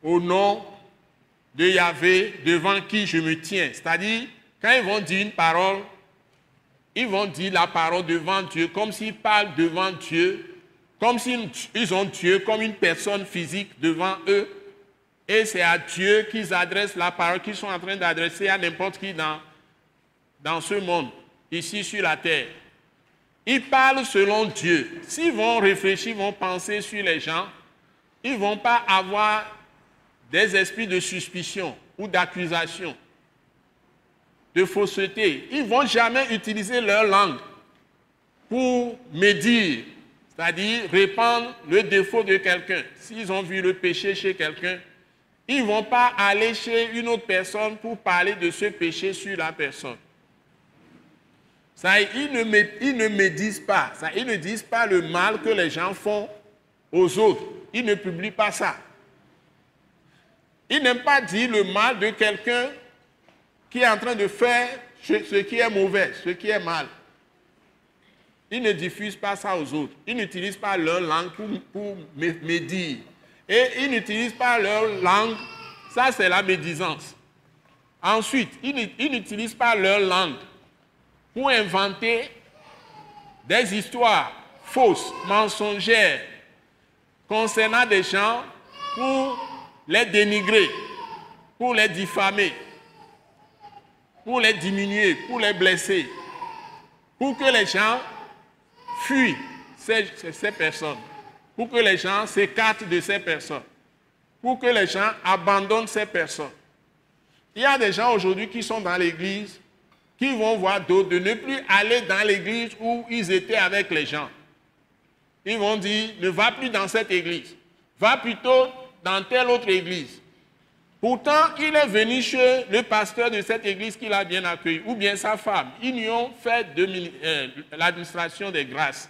au nom de Yahvé, devant qui je me tiens. C'est-à-dire, quand ils vont dire une parole, ils vont dire la parole devant Dieu, comme s'ils parlent devant Dieu, comme s'ils ont Dieu comme une personne physique devant eux. Et c'est à Dieu qu'ils adressent la parole qu'ils sont en train d'adresser à n'importe qui dans, dans ce monde, ici sur la terre. Ils parlent selon Dieu. S'ils vont réfléchir, vont penser sur les gens, ils ne vont pas avoir des esprits de suspicion ou d'accusation, de fausseté. Ils ne vont jamais utiliser leur langue pour médire, c'est-à-dire répandre le défaut de quelqu'un. S'ils ont vu le péché chez quelqu'un, ils ne vont pas aller chez une autre personne pour parler de ce péché sur la personne. Ça, ils, ne, ils ne médisent pas. Ça, ils ne disent pas le mal que les gens font aux autres. Ils ne publient pas ça. Ils n'aiment pas dire le mal de quelqu'un qui est en train de faire ce qui est mauvais, ce qui est mal. Ils ne diffusent pas ça aux autres. Ils n'utilisent pas leur langue pour, pour médire. Et ils n'utilisent pas leur langue. Ça, c'est la médisance. Ensuite, ils n'utilisent pas leur langue pour inventer des histoires fausses, mensongères, concernant des gens pour les dénigrer, pour les diffamer, pour les diminuer, pour les blesser. pour que les gens fuient ces, ces personnes, pour que les gens s'écartent de ces personnes, pour que les gens abandonnent ces personnes. Il y a des gens aujourd'hui qui sont dans l'église, qui vont voir d'autres de ne plus aller dans l'église où ils étaient avec les gens. Ils vont dire, ne va plus dans cette église, va plutôt dans telle autre église. Pourtant, il est venu chez le pasteur de cette église qu'il a bien accueilli, ou bien sa femme. Ils lui ont fait l'administration des grâces.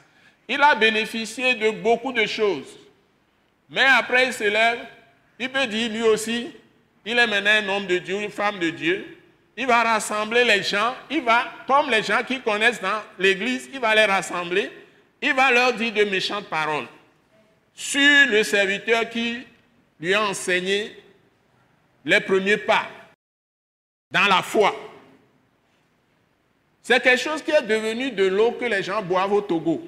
Il a bénéficié de beaucoup de choses. Mais après, il se lève, il peut dire lui aussi, il est maintenant un homme de Dieu, une femme de Dieu. Il va rassembler les gens, il va, comme les gens qui connaissent dans l'église, il va les rassembler, il va leur dire de méchantes paroles sur le serviteur qui lui a enseigné les premiers pas dans la foi. C'est quelque chose qui est devenu de l'eau que les gens boivent au Togo,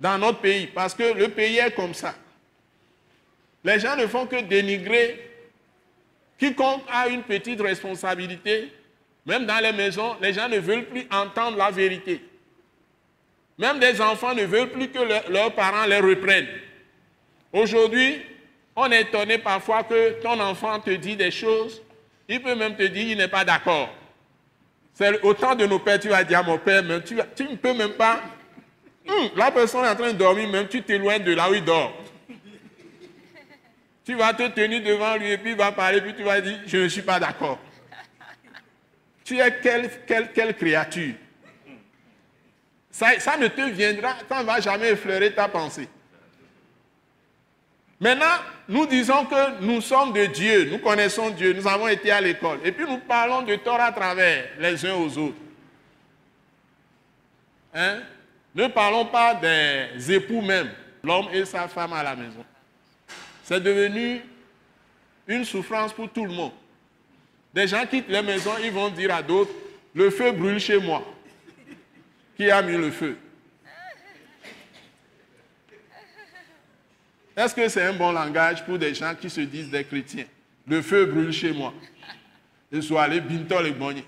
dans notre pays, parce que le pays est comme ça. Les gens ne font que dénigrer quiconque a une petite responsabilité. Même dans les maisons, les gens ne veulent plus entendre la vérité. Même des enfants ne veulent plus que leurs parents les reprennent. Aujourd'hui, on est étonné parfois que ton enfant te dit des choses, il peut même te dire qu'il n'est pas d'accord. C'est autant de nos pères, tu vas dire à mon père, mais tu, ne peux même pas. Hum, la personne est en train de dormir, même tu t'éloignes de là où il dort. Tu vas te tenir devant lui et puis il va parler, puis tu vas dire, je ne suis pas d'accord. Tu es quelle, quelle, créature? Ça, ça, ne te viendra, ça ne va jamais effleurer ta pensée. Maintenant, nous disons que nous sommes de Dieu, nous connaissons Dieu, nous avons été à l'école. Et puis nous parlons de tort à travers les uns aux autres. Hein? Ne parlons pas des époux même, l'homme et sa femme à la maison. C'est devenu une souffrance pour tout le monde. Des gens quittent les maisons, ils vont dire à d'autres, le feu brûle chez moi. Qui a mis le feu? Est-ce que c'est un bon langage pour des gens qui se disent des chrétiens? Le feu brûle chez moi. Je suis allé bintol et bonnier.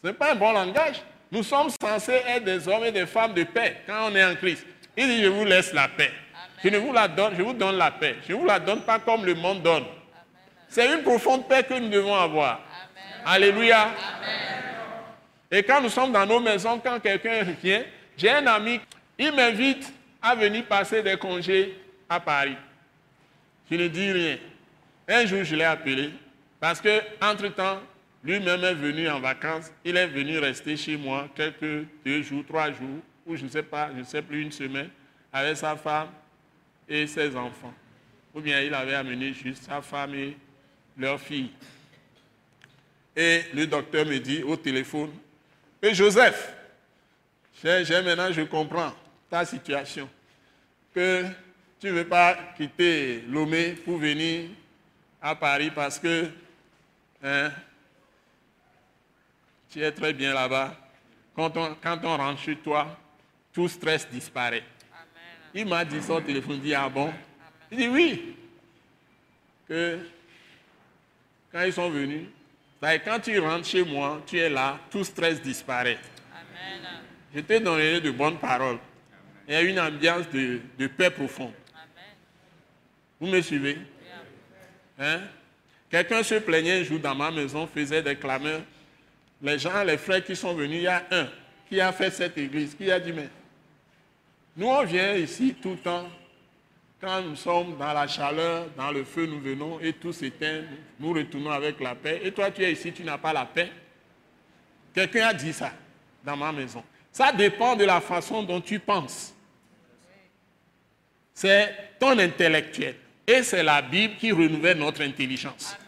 Ce n'est pas un bon langage. Nous sommes censés être des hommes et des femmes de paix quand on est en Christ. Il dit, je vous laisse la paix. Je ne vous la donne, je vous donne la paix. Je ne vous la donne pas comme le monde donne. C'est une profonde paix que nous devons avoir. Alléluia. Et quand nous sommes dans nos maisons, quand quelqu'un vient, j'ai un ami, il m'invite à venir passer des congés à Paris. Je ne dis rien. Un jour, je l'ai appelé parce que, entre-temps, lui-même est venu en vacances. Il est venu rester chez moi quelques deux jours, trois jours, ou je ne sais pas, je ne sais plus, une semaine, avec sa femme et ses enfants. Ou bien il avait amené juste sa femme et leur fille. Et le docteur me dit au téléphone, et Joseph, j'ai maintenant, je comprends ta situation, que tu ne veux pas quitter Lomé pour venir à Paris parce que hein, tu es très bien là-bas. Quand on, quand on rentre chez toi, tout stress disparaît. Il m'a dit son téléphone, dit ah bon? Il dit oui. Que quand ils sont venus, quand tu rentres chez moi, tu es là, tout stress disparaît. Amen. Je t'ai donné de bonnes paroles. Il y a une ambiance de, paix profonde. Vous me suivez? Hein? Quelqu'un se plaignait un jour dans ma maison, faisait des clameurs. Les gens, les frères qui sont venus, il y a un qui a fait cette église, qui a dit, mais nous on vient ici tout le temps, quand nous sommes dans la chaleur, dans le feu, nous venons et tout s'éteint, nous retournons avec la paix. Et toi, tu es ici, tu n'as pas la paix. Quelqu'un a dit ça dans ma maison. Ça dépend de la façon dont tu penses c'est ton intellectuel. Et c'est la Bible qui renouvelle notre intelligence. Amen.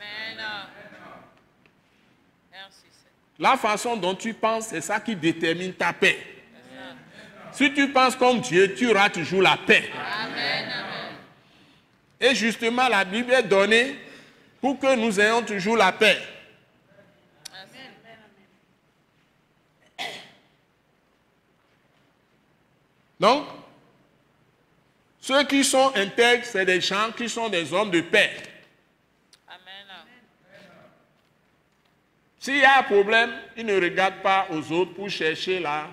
La façon dont tu penses, c'est ça qui détermine ta paix. Si tu penses comme Dieu, tu auras toujours la paix. Amen. Et justement, la Bible est donnée pour que nous ayons toujours la paix. Donc, ceux qui sont intègres, c'est des gens qui sont des hommes de paix. Amen. S'il y a un problème, il ne regarde pas aux autres pour chercher la,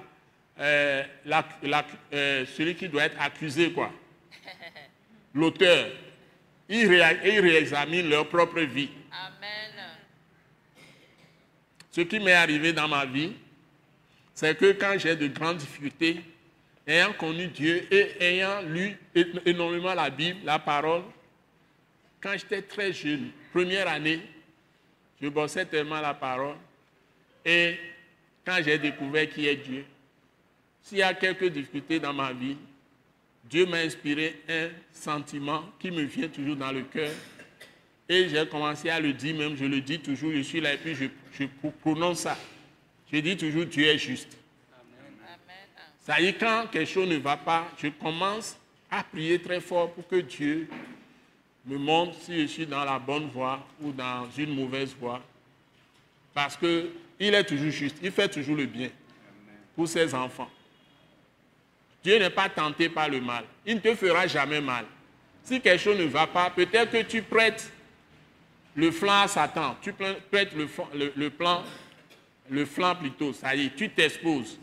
euh, la- la- euh, celui qui doit être accusé, quoi. L'auteur. Ils, ils réexaminent leur propre vie. Amen. Ce qui m'est arrivé dans ma vie, c'est que quand j'ai de grandes difficultés, ayant connu Dieu et ayant lu énormément la Bible, la parole, quand j'étais très jeune, première année, je bossais tellement la parole. Et quand j'ai découvert qui est Dieu, s'il y a quelques difficultés dans ma vie, Dieu m'a inspiré un sentiment qui me vient toujours dans le cœur. Et j'ai commencé à le dire, même je le dis toujours, je suis là et puis je, je prononce ça. Je dis toujours, Dieu est juste. Ça y est, quand quelque chose ne va pas, je commence à prier très fort pour que Dieu me montre si je suis dans la bonne voie ou dans une mauvaise voie. Parce qu'il est toujours juste, il fait toujours le bien pour ses enfants. Dieu n'est pas tenté par le mal. Il ne te fera jamais mal. Si quelque chose ne va pas, peut-être que tu prêtes le flanc à Satan, tu prêtes le plan, le flanc plutôt, ça y est, tu t'exposes.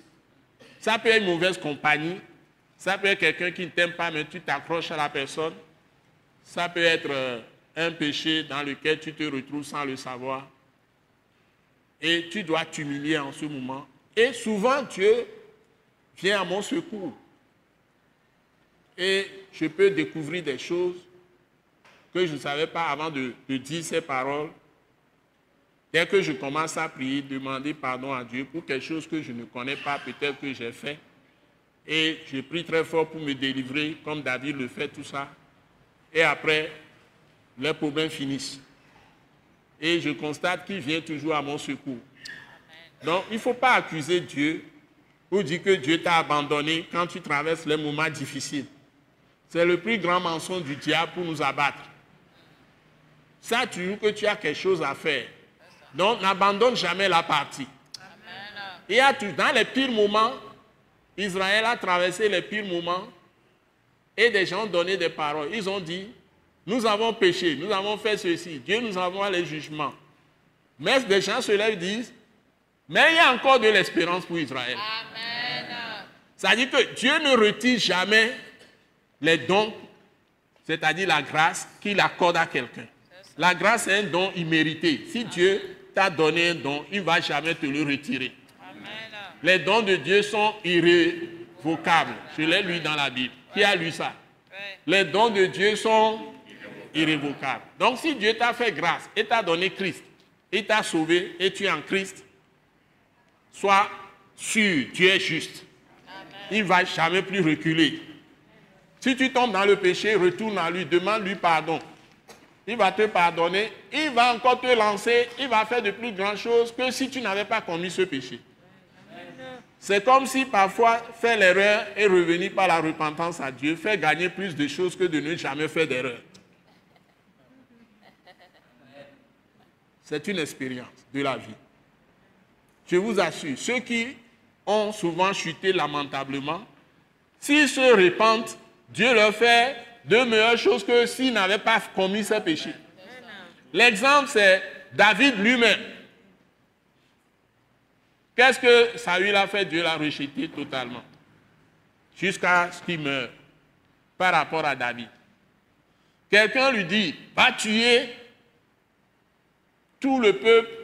Ça peut être une mauvaise compagnie. Ça peut être quelqu'un qui ne t'aime pas, mais tu t'accroches à la personne. Ça peut être euh, un péché dans lequel tu te retrouves sans le savoir. Et tu dois t'humilier en ce moment. Et souvent, Dieu vient à mon secours. Et je peux découvrir des choses que je ne savais pas avant de, de dire ces paroles. Dès que je commence à prier, demander pardon à Dieu pour quelque chose que je ne connais pas, peut-être que j'ai fait. Et je prie très fort pour me délivrer, comme David le fait, tout ça. Et après, les problèmes finissent. Et je constate qu'il vient toujours à mon secours. Donc, il ne faut pas accuser Dieu ou dire que Dieu t'a abandonné quand tu traverses les moments difficiles. C'est le plus grand mensonge du diable pour nous abattre. Ça, tu dis que tu as quelque chose à faire? Donc, n'abandonne jamais la partie. Il y a tout- dans les pires moments, Israël a traversé les pires moments et des gens ont donné des paroles. Ils ont dit, nous avons péché, nous avons fait ceci, Dieu nous envoie les jugements. Mais des gens se lèvent et disent, mais il y a encore de l'espérance pour Israël. Amen. Ça dit que Dieu ne retire jamais les dons, c'est-à-dire la grâce qu'il accorde à quelqu'un. La grâce est un don immérité. Si Dieu t'a donné un don, il ne va jamais te le retirer. Amen. Les dons de Dieu sont irrévocables. Je l'ai lu dans la Bible. Qui a lu ça? Les dons de Dieu sont irrévocables. Donc si Dieu t'a fait grâce et t'a donné Christ, il t'a sauvé et tu es en Christ, sois sûr, Dieu est juste. Il ne va jamais plus reculer. Si tu tombes dans le péché, retourne à lui, demande-lui pardon. Il va te pardonner, il va encore te lancer, il va faire de plus grandes choses que si tu n'avais pas commis ce péché. C'est comme si parfois faire l'erreur et revenir par la repentance à Dieu fait gagner plus de choses que de ne jamais faire d'erreur. C'est une expérience de la vie. Je vous assure, ceux qui ont souvent chuté lamentablement, s'ils se repentent, Dieu leur fait de meilleures choses que s'ils n'avaient pas commis ces péchés. L'exemple, c'est David lui-même. Qu'est-ce que Saül a fait? Dieu l'a rejeté totalement. Jusqu'à ce qu'il meure par rapport à David. Quelqu'un lui dit, va tuer tout le peuple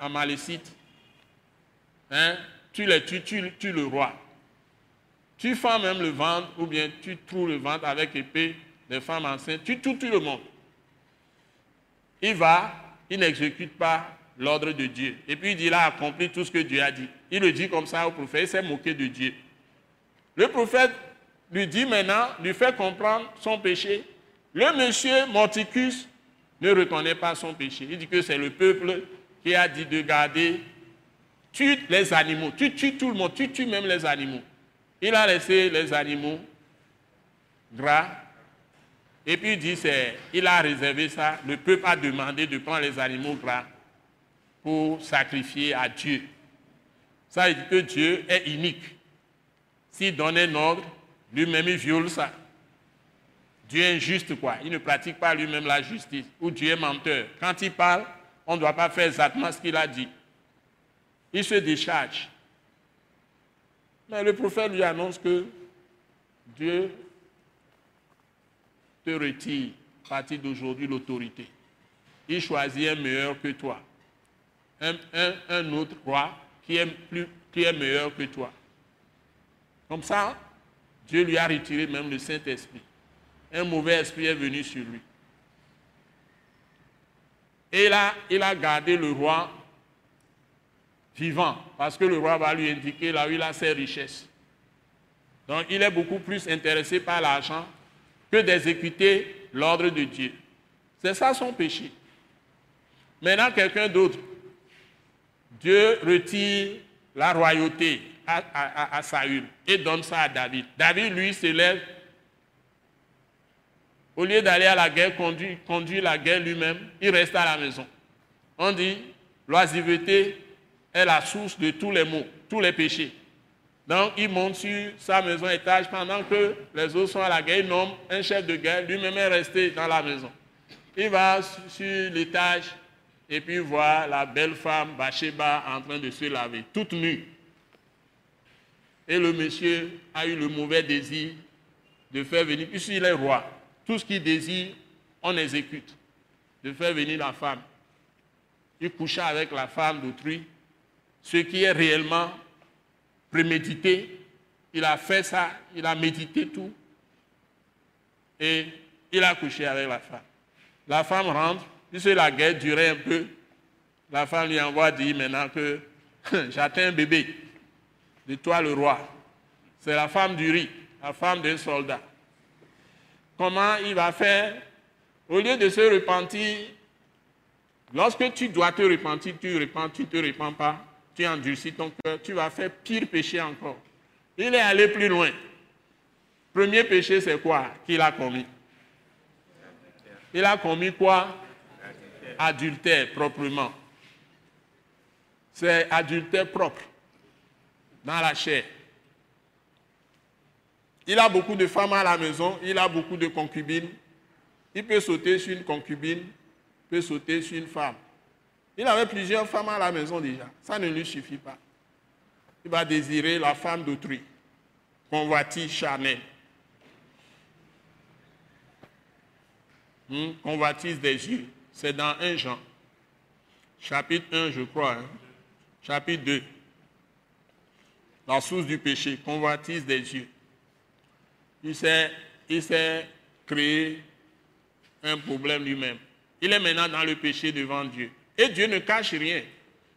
amalécite. Hein? Tu les tues, tu tues le roi. Tu fends même le ventre, ou bien tu trouves le ventre avec épée des femmes enceintes, tu tues tout le monde. Il va, il n'exécute pas l'ordre de Dieu. Et puis il dit, il a accompli tout ce que Dieu a dit. Il le dit comme ça au prophète, il s'est moqué de Dieu. Le prophète lui dit maintenant, lui fait comprendre son péché. Le monsieur Morticus ne reconnaît pas son péché. Il dit que c'est le peuple qui a dit de garder, tue les animaux, tu tues tout le monde, tu tues même les animaux. Il a laissé les animaux gras. Et puis il dit, il a réservé ça. Le peuple a demandé de prendre les animaux gras pour sacrifier à Dieu. Ça veut dire que Dieu est unique. S'il donne un ordre, lui-même il viole ça. Dieu est injuste, quoi. Il ne pratique pas lui-même la justice. Ou Dieu est menteur. Quand il parle, on ne doit pas faire exactement ce qu'il a dit. Il se décharge. Le prophète lui annonce que Dieu te retire à partir d'aujourd'hui l'autorité. Il choisit un meilleur que toi. Un, autre roi qui est, qui est meilleur que toi. Comme ça, Dieu lui a retiré même le Saint-Esprit. Un mauvais esprit est venu sur lui. Et là, il a gardé le roi vivant, parce que le roi va lui indiquer là où il a ses richesses. Donc il est beaucoup plus intéressé par l'argent que d'exécuter l'ordre de Dieu. C'est ça son péché. Maintenant, quelqu'un d'autre, Dieu retire la royauté à, Saül et donne ça à David. David, lui, se lève. Au lieu d'aller à la guerre, conduire, conduire la guerre lui-même, il reste à la maison. On dit, l'oisiveté est la source de tous les maux, tous les péchés. Donc, il monte sur sa maison étage pendant que les autres sont à la guerre. Il nomme un chef de guerre, lui-même est resté dans la maison. Il va sur l'étage et puis voit la belle femme Bathsheba en train de se laver, toute nue. Et le monsieur a eu le mauvais désir de faire venir, puisqu'il est roi, tout ce qu'il désire, on exécute, de faire venir la femme. Il coucha avec la femme d'autrui, ce qui est réellement prémédité. Il a fait ça, il a médité tout. Et il a couché avec la femme. La femme rentre, puisque la guerre durait un peu. La femme lui envoie dire maintenant que j'attends un bébé de toi le roi. C'est la femme du riz, la femme d'un soldat. Comment il va faire? Au lieu de se repentir, lorsque tu dois te repentir, tu repens, tu ne te repens pas, tu endurcis ton cœur, tu vas faire pire péché encore. Il est allé plus loin. Premier péché, c'est quoi qu'il a commis? Il a commis quoi? Adultère, proprement. C'est adultère propre dans la chair. Il a beaucoup de femmes à la maison, il a beaucoup de concubines. Il peut sauter sur une concubine, peut sauter sur une femme. Il avait plusieurs femmes à la maison déjà. Ça ne lui suffit pas. Il va désirer la femme d'autrui. Convoitise charnelle. Hmm? Convoitise des yeux. C'est dans un Jean. Chapitre 1, je crois. Hein. Chapitre 2 la source du péché, convoitise des yeux. Il s'est, il s'est créé un problème lui-même. Il est maintenant dans le péché devant Dieu. Et Dieu ne cache rien.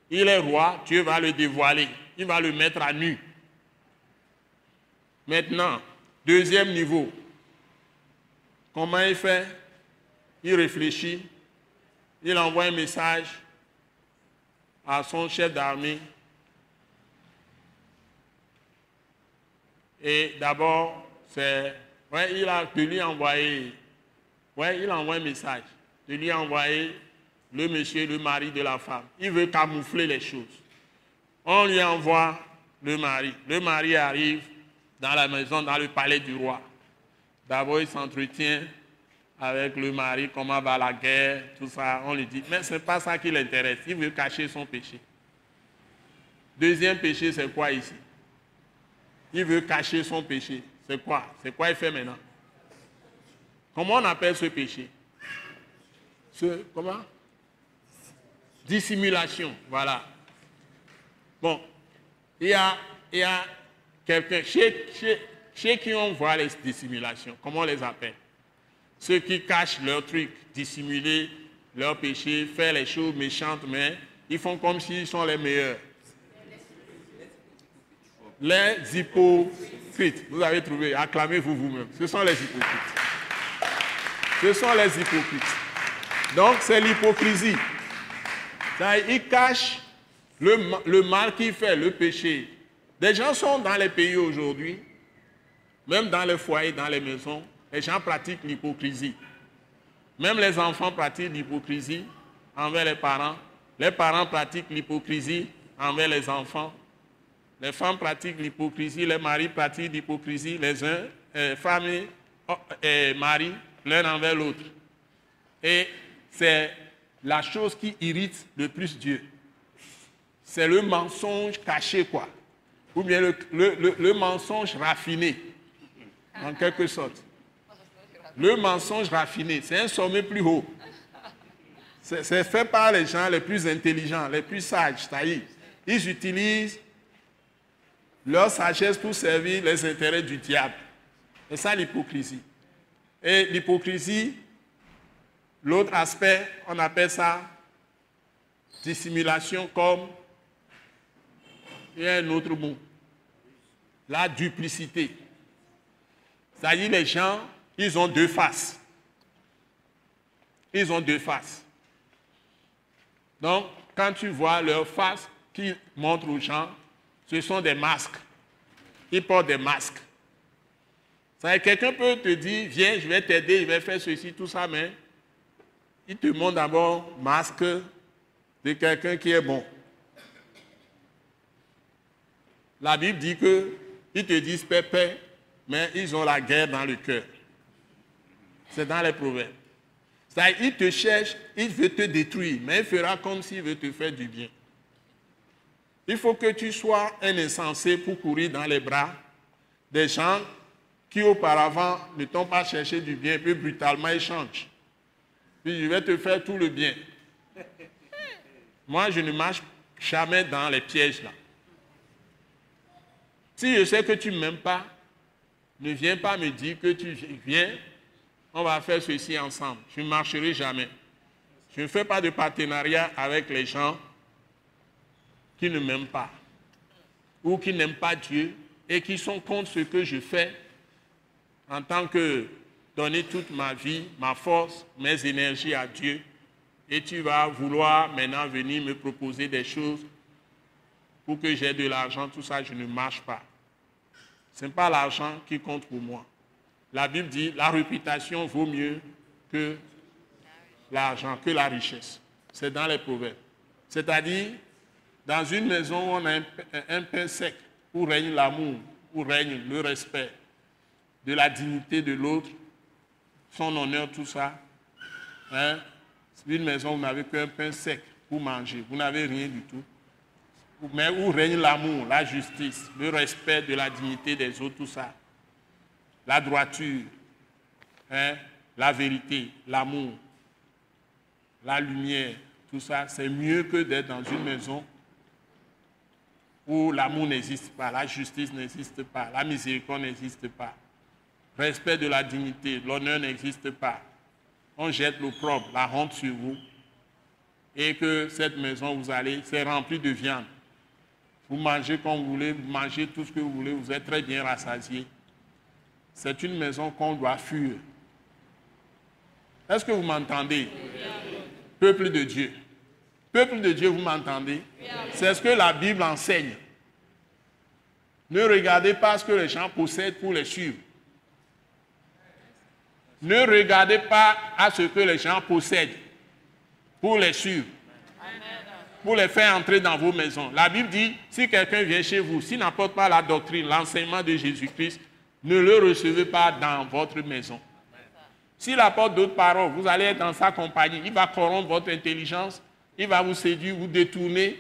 Il est roi, Dieu va le dévoiler. Il va le mettre à nu. Maintenant, deuxième niveau. Comment il fait? Il réfléchit. Il envoie un message à son chef d'armée Et d'abord, c'est, ouais, il a de lui envoyer, ouais, il envoie un message, de lui envoyer le monsieur, le mari de la femme. Il veut camoufler les choses. On lui envoie le mari. Le mari arrive dans la maison, dans le palais du roi. D'abord, il s'entretient avec le mari, comment va la guerre, tout ça. On lui dit, mais ce n'est pas ça qui l'intéresse. Il veut cacher son péché. Deuxième péché, c'est quoi ici? Il veut cacher son péché. C'est quoi? C'est quoi il fait maintenant? Comment on appelle ce péché? Comment? Dissimulation, voilà. Bon, il y a, il y a quelqu'un, chez, chez, qui on voit les dissimulations, comment on les appelle? Ceux qui cachent leur truc, dissimuler leur péché, faire les choses méchantes, mais ils font comme s'ils sont les meilleurs les hypocrites. Vous avez trouvé, acclamez-vous vous-même. Ce sont les hypocrites. Ce sont les hypocrites. Donc c'est l'hypocrisie. Ils cachent le, mal qu'ils font, le péché. Des gens sont dans les pays aujourd'hui, même dans les foyers, dans les maisons, les gens pratiquent l'hypocrisie. Même les enfants pratiquent l'hypocrisie envers les parents. Les parents pratiquent l'hypocrisie envers les enfants. Les femmes pratiquent l'hypocrisie, les maris pratiquent l'hypocrisie, les uns, euh, femmes et, oh, maris, l'un envers l'autre. Et c'est la chose qui irrite le plus Dieu. C'est le mensonge caché, quoi. Ou bien le, mensonge raffiné, en quelque sorte. Le mensonge raffiné, c'est un sommet plus haut. C'est fait par les gens les plus intelligents, les plus sages, c'est-à-dire, ils utilisent leur sagesse pour servir les intérêts du diable. C'est ça l'hypocrisie. Et l'hypocrisie, l'autre aspect, on appelle ça dissimulation comme il y a un autre mot. La duplicité. C'est-à-dire les gens, ils ont deux faces. Ils ont deux faces. Donc, quand tu vois leur face qui montre aux gens, ce sont des masques. Ils portent des masques. Ça, quelqu'un peut te dire, viens, je vais t'aider, je vais faire ceci, tout ça, mais il te montre d'abord masque de quelqu'un qui est bon. La Bible dit que ils te disent pépé, mais ils ont la guerre dans le cœur. C'est dans les proverbes. Ça, il te cherche, il veut te détruire, mais il fera comme s'il veut te faire du bien. Il faut que tu sois un insensé pour courir dans les bras des gens qui auparavant ne t'ont pas cherché du bien, puis brutalement ils changent. Je vais te faire tout le bien. Moi, je ne marche jamais dans les pièges là. Si je sais que tu ne m'aimes pas, ne viens pas me dire que tu viens, on va faire ceci ensemble. Je ne marcherai jamais. Je ne fais pas de partenariat avec les gens qui ne m'aiment pas ou qui n'aiment pas Dieu et qui sont contre ce que je fais en tant que donner toute ma vie, ma force, mes énergies à Dieu. Et tu vas vouloir maintenant venir me proposer des choses pour que j'ai de l'argent, tout ça, je ne marche pas. Ce n'est pas l'argent qui compte pour moi. La Bible dit la réputation vaut mieux que l'argent, que la richesse. C'est dans les proverbes. C'est-à-dire, dans une maison où on a un, un pain sec, où règne l'amour, où règne le respect de la dignité de l'autre, son honneur, tout ça. Hein? Une maison où vous n'avez qu'un pain sec pour manger, vous n'avez rien du tout. Mais où règne l'amour, la justice, le respect de la dignité des autres, tout ça. La droiture, hein? la vérité, l'amour, la lumière, tout ça, c'est mieux que d'être dans une maison où l'amour n'existe pas, la justice n'existe pas, la miséricorde n'existe pas, respect de la dignité, l'honneur n'existe pas. On jette l'opprobre, la honte sur vous, et que cette maison vous allez, c'est rempli de viande. Vous mangez comme vous voulez, vous mangez tout ce que vous voulez, vous êtes très bien rassasié. C'est une maison qu'on doit fuir. Est-ce que vous m'entendez? Peuple de Dieu. Peuple de Dieu, vous m'entendez? C'est ce que la Bible enseigne. Ne regardez pas ce que les gens possèdent pour les suivre. Ne regardez pas à ce que les gens possèdent pour les suivre. Pour les faire entrer dans vos maisons. La Bible dit, si quelqu'un vient chez vous, s'il n'apporte pas la doctrine, l'enseignement de Jésus-Christ, ne le recevez pas dans votre maison. S'il apporte d'autres paroles, vous allez être dans sa compagnie. Il va corrompre votre intelligence. Il va vous séduire, vous détourner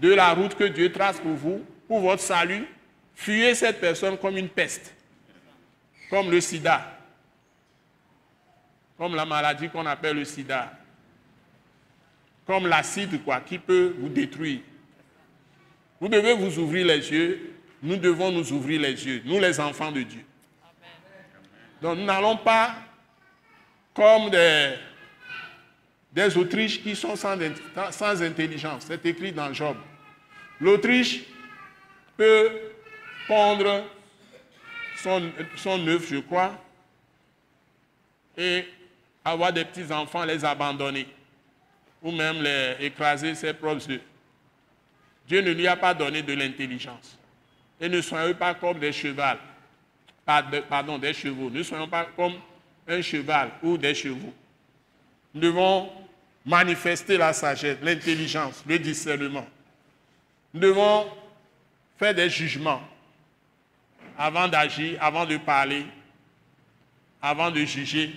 de la route que Dieu trace pour vous, pour votre salut. Fuyez cette personne comme une peste, comme le sida, comme la maladie qu'on appelle le sida, comme l'acide, quoi, qui peut vous détruire. Vous devez vous ouvrir les yeux. Nous devons nous ouvrir les yeux, nous les enfants de Dieu. Donc nous n'allons pas comme des, des Autriches qui sont sans, sans intelligence. C'est écrit dans Job. L'Autriche peut pondre son, son œuf, je crois, et avoir des petits-enfants, les abandonner, ou même les écraser ses propres œufs. Dieu ne lui a pas donné de l'intelligence. Et ne soyons pas comme des chevals, pardon, des chevaux. Ne soyons pas comme un cheval ou des chevaux. Nous devons manifester la sagesse, l'intelligence, le discernement. Nous devons faire des jugements avant d'agir, avant de parler, avant de juger,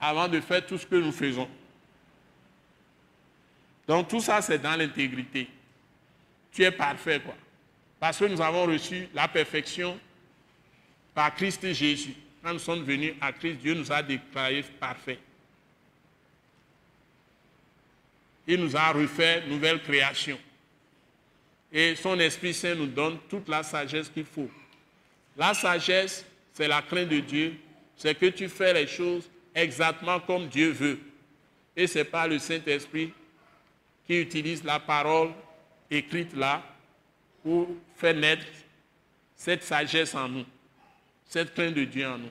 avant de faire tout ce que nous faisons. Donc tout ça, c'est dans l'intégrité. Tu es parfait, quoi. Parce que nous avons reçu la perfection par Christ Jésus. Quand nous sommes venus à Christ, Dieu nous a déclarés parfaits. Il nous a refait nouvelle création. Et son Esprit Saint nous donne toute la sagesse qu'il faut. La sagesse, c'est la crainte de Dieu. C'est que tu fais les choses exactement comme Dieu veut. Et ce n'est pas le Saint-Esprit qui utilise la parole écrite là pour faire naître cette sagesse en nous, cette crainte de Dieu en nous.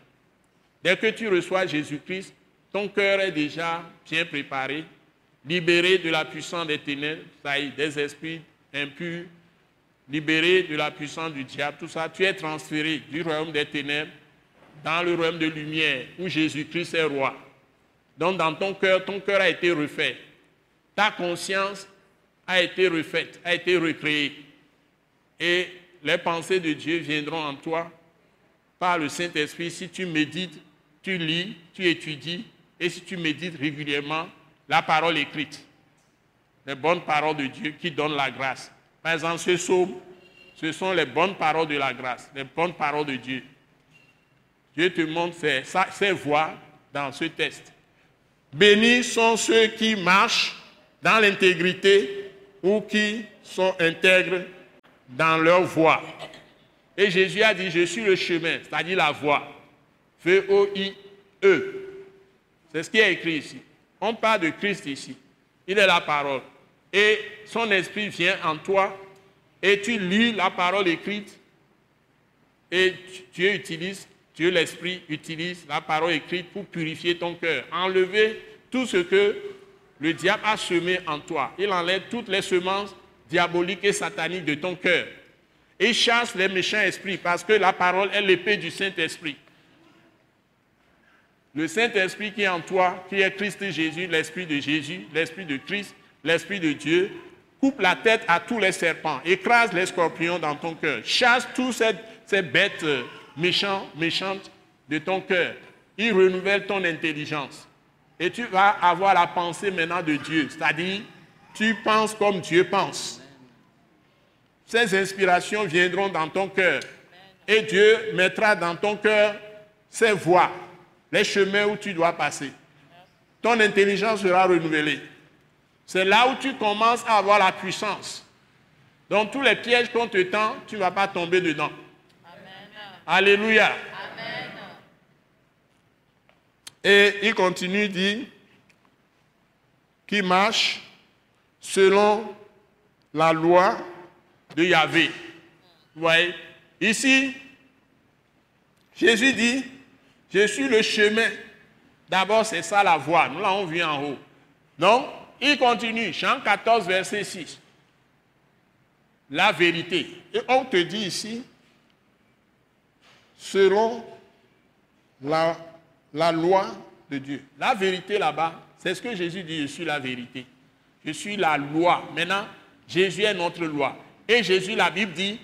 Dès que tu reçois Jésus-Christ, ton cœur est déjà bien préparé, libéré de la puissance des ténèbres, des esprits impurs, libéré de la puissance du diable, tout ça, tu es transféré du royaume des ténèbres dans le royaume de lumière où Jésus-Christ est roi. Donc dans ton cœur, ton cœur a été refait. Ta conscience a été refaite, a été recréée. Et les pensées de Dieu viendront en toi par le Saint-Esprit si tu médites, tu lis, tu étudies et si tu médites régulièrement la parole écrite. Les bonnes paroles de Dieu qui donnent la grâce. Par exemple, ce psaume, ce sont les bonnes paroles de la grâce, les bonnes paroles de Dieu. Dieu te montre ses, voies dans ce test. Bénis sont ceux qui marchent dans l'intégrité ou qui sont intègres dans leur voie. Et Jésus a dit, je suis le chemin, c'est-à-dire la voie. V-O-I-E. C'est ce qui est écrit ici. On parle de Christ ici. Il est la parole. Et son esprit vient en toi et tu lis la parole écrite et Dieu utilise Dieu l'Esprit utilise la parole écrite pour purifier ton cœur, enlever tout ce que le diable a semé en toi. Il enlève toutes les semences diaboliques et sataniques de ton cœur. Et chasse les méchants esprits parce que la parole est l'épée du Saint-Esprit. Le Saint-Esprit qui est en toi, qui est Christ Jésus, l'Esprit de Jésus, l'Esprit de Christ, l'Esprit de Dieu, coupe la tête à tous les serpents, écrase les scorpions dans ton cœur, chasse toutes ces, bêtes euh, méchant, méchante de ton cœur. Il renouvelle ton intelligence. Et tu vas avoir la pensée maintenant de Dieu. C'est-à-dire, tu penses comme Dieu pense. Ces inspirations viendront dans ton cœur. Et Dieu mettra dans ton cœur ses voies, les chemins où tu dois passer. Ton intelligence sera renouvelée. C'est là où tu commences à avoir la puissance. Dans tous les pièges qu'on te tend, tu ne vas pas tomber dedans. Alléluia. Et il continue, dit, qui marche selon la loi de Yahvé. Vous voyez Ici, Jésus dit, je suis le chemin. D'abord, c'est ça la voie. Nous l'avons vu en haut. Donc, il continue, Jean 14, verset 6. La vérité. Et on te dit ici, selon la, loi de Dieu. La vérité là-bas, c'est ce que Jésus dit, je suis la vérité. Je suis la loi. Maintenant, Jésus est notre loi. Et Jésus, la Bible dit,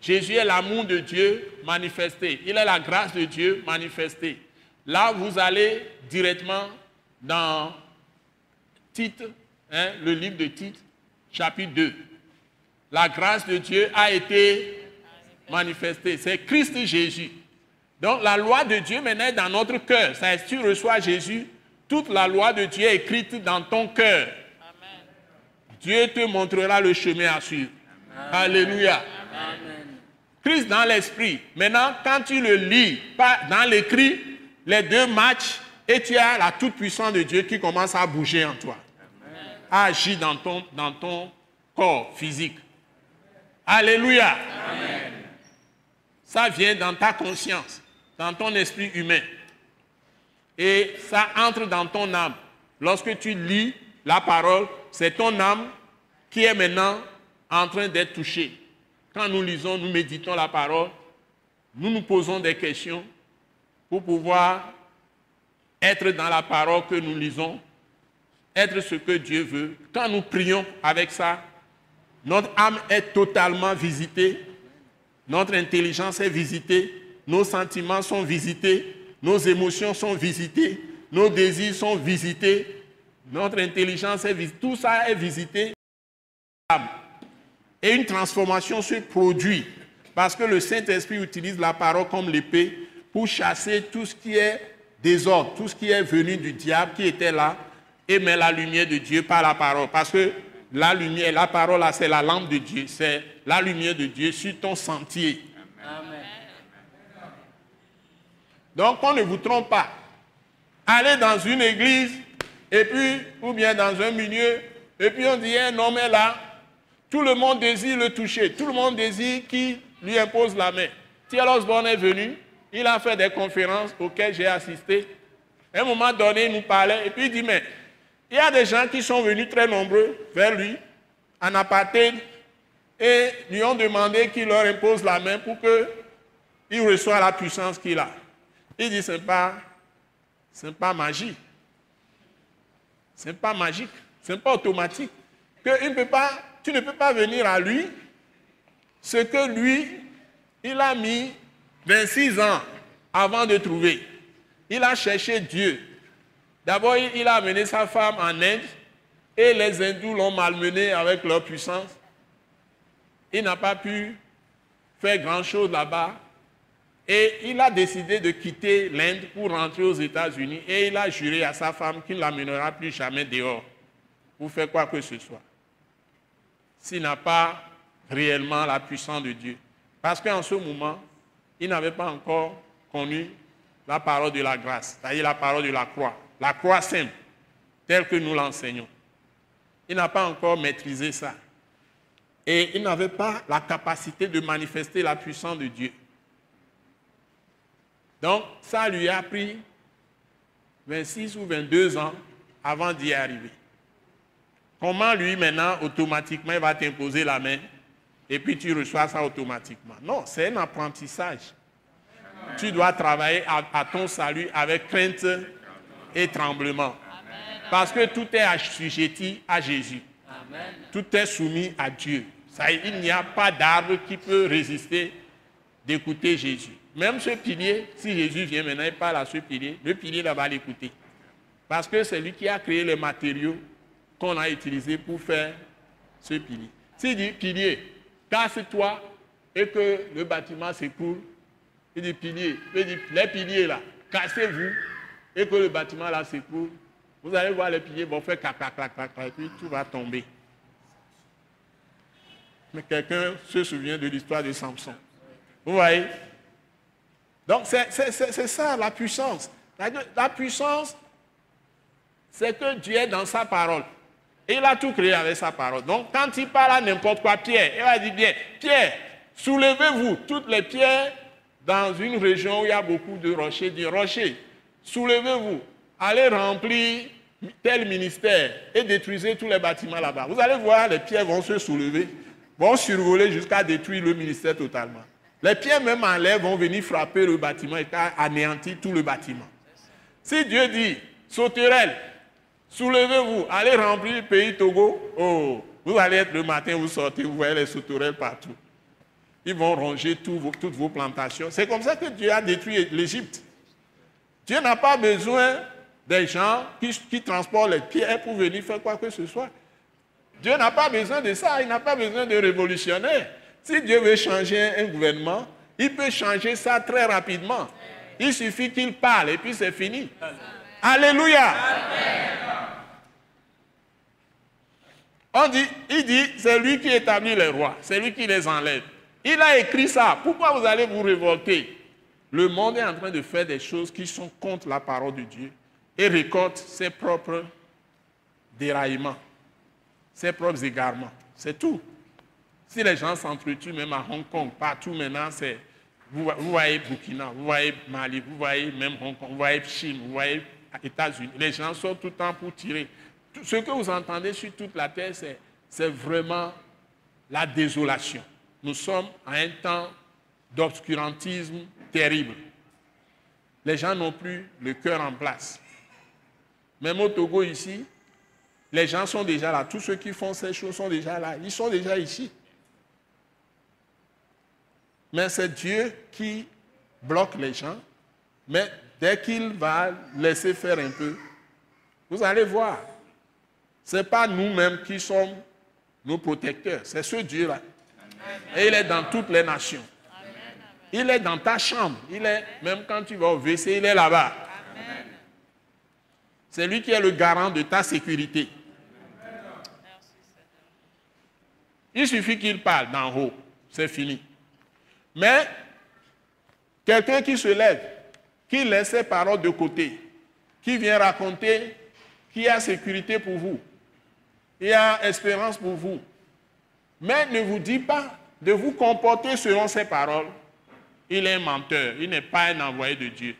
Jésus est l'amour de Dieu manifesté. Il est la grâce de Dieu manifestée. Là, vous allez directement dans Tite, hein, le livre de Tite, chapitre 2. La grâce de Dieu a été manifestée. C'est Christ Jésus. Donc la loi de Dieu maintenant est dans notre cœur. Ça, si tu reçois Jésus, toute la loi de Dieu est écrite dans ton cœur. Dieu te montrera le chemin à suivre. Alléluia. Christ dans l'esprit. Maintenant, quand tu le lis pas dans l'écrit, les deux matchs et tu as la toute-puissance de Dieu qui commence à bouger en toi. À agir dans ton, dans ton corps physique. Alléluia. Ça vient dans ta conscience dans ton esprit humain. Et ça entre dans ton âme. Lorsque tu lis la parole, c'est ton âme qui est maintenant en train d'être touchée. Quand nous lisons, nous méditons la parole, nous nous posons des questions pour pouvoir être dans la parole que nous lisons, être ce que Dieu veut. Quand nous prions avec ça, notre âme est totalement visitée, notre intelligence est visitée, nos sentiments sont visités, nos émotions sont visitées, nos désirs sont visités notre intelligence est visitée, tout ça est visité. Et une transformation se produit parce que le Saint-Esprit utilise la parole comme l'épée pour chasser tout ce qui est désordre, tout ce qui est venu du diable qui était là et met la lumière de Dieu par la parole. Parce que la lumière, la parole, c'est la lampe de Dieu, c'est la lumière de Dieu sur ton sentier. Amen. Donc, on ne vous trompe pas. Allez dans une église, et puis, ou bien dans un milieu, et puis on dit, un homme est là, tout le monde désire le toucher, tout le monde désire qu'il lui impose la main. Thierry Osborne est venu, il a fait des conférences auxquelles j'ai assisté. À un moment donné, il nous parlait, et puis il dit, mais il y a des gens qui sont venus très nombreux vers lui, en apartheid, et lui ont demandé qu'il leur impose la main pour qu'il reçoive la puissance qu'il a. Il dit, ce n'est pas, pas magique. Ce n'est pas magique. Ce n'est pas automatique. Que tu ne peux pas venir à lui ce que lui, il a mis 26 ans avant de trouver. Il a cherché Dieu. D'abord, il a amené sa femme en Inde et les hindous l'ont malmené avec leur puissance. Il n'a pas pu faire grand-chose là-bas. Et il a décidé de quitter l'Inde pour rentrer aux États-Unis et il a juré à sa femme qu'il ne l'amènera plus jamais dehors pour faire quoi que ce soit. S'il n'a pas réellement la puissance de Dieu. Parce qu'en ce moment, il n'avait pas encore connu la parole de la grâce, c'est-à-dire la parole de la croix la croix simple, telle que nous l'enseignons. Il n'a pas encore maîtrisé ça. Et il n'avait pas la capacité de manifester la puissance de Dieu. Donc, ça lui a pris 26 ou 22 ans avant d'y arriver. Comment lui, maintenant, automatiquement, il va t'imposer la main et puis tu reçois ça automatiquement? Non, c'est un apprentissage. Tu dois travailler à ton salut avec crainte et tremblement. Parce que tout est assujetti à Jésus. Tout est soumis à Dieu. Ça, il n'y a pas d'arbre qui peut résister d'écouter Jésus. Même ce pilier, si Jésus vient maintenant et parle à ce pilier, le pilier va l'écouter. Parce que c'est lui qui a créé les matériaux qu'on a utilisés pour faire ce pilier. S'il dit, pilier, casse-toi et que le bâtiment s'écoule, il dit, pilier, il dit, les piliers là, cassez-vous et que le bâtiment là s'écroule, vous allez voir les piliers vont faire clac, clac, clac, clac, et puis tout va tomber. Mais quelqu'un se souvient de l'histoire de Samson. Vous voyez? Donc c'est ça la puissance. La, puissance, c'est que Dieu est dans sa parole. Et il a tout créé avec sa parole. Donc quand il parle à n'importe quoi, Pierre, il va dire bien, Pierre, soulevez-vous toutes les pierres dans une région où il y a beaucoup de rochers, des rochers soulevez-vous, allez remplir tel ministère et détruisez tous les bâtiments là-bas. Vous allez voir, les pierres vont se soulever, vont survoler jusqu'à détruire le ministère totalement. Les pierres même en l'air vont venir frapper le bâtiment et anéantir tout le bâtiment. Si Dieu dit, sauterelles, soulevez-vous, allez remplir le pays Togo, oh, vous allez être le matin, vous sortez, vous voyez les sauterelles partout. Ils vont ronger toutes vos plantations. C'est comme ça que Dieu a détruit l'Égypte. Dieu n'a pas besoin des gens qui, transportent les pierres pour venir faire quoi que ce soit. Dieu n'a pas besoin de ça, il n'a pas besoin de révolutionnaires. Si Dieu veut changer un gouvernement, il peut changer ça très rapidement. Il suffit qu'il parle et puis c'est fini. Alléluia. On dit, il dit, c'est lui qui établit les rois, c'est lui qui les enlève. Il a écrit ça. Pourquoi vous allez vous révolter? Le monde est en train de faire des choses qui sont contre la parole de Dieu et récolte ses propres déraillements, ses propres égarements. C'est tout. Si les gens s'entretuent, même à Hong Kong, partout maintenant, c'est. Vous, voyez Burkina, vous voyez Mali, vous voyez même Hong Kong, vous voyez Chine, vous voyez États-Unis. Les gens sont tout le temps pour tirer. Ce que vous entendez sur toute la terre, c'est vraiment la désolation. Nous sommes à un temps d'obscurantisme terrible. Les gens n'ont plus le cœur en place. Même au Togo ici, les gens sont déjà là. Tous ceux qui font ces choses sont déjà là. Ils sont déjà ici. Mais c'est Dieu qui bloque les gens. Mais dès qu'il va laisser faire un peu, vous allez voir, Ce n'est pas nous-mêmes qui sommes nos protecteurs, c'est ce Dieu-là. Et il est dans toutes les nations. Il est dans ta chambre. Il est, même quand tu vas au WC, il est là-bas. C'est lui qui est le garant de ta sécurité. Il suffit qu'il parle d'en haut. C'est fini. Mais quelqu'un qui se lève, qui laisse ses paroles de côté, qui vient raconter qu'il y a sécurité pour vous, il y a espérance pour vous, mais ne vous dit pas de vous comporter selon ses paroles, il est un menteur, il n'est pas un envoyé de Dieu.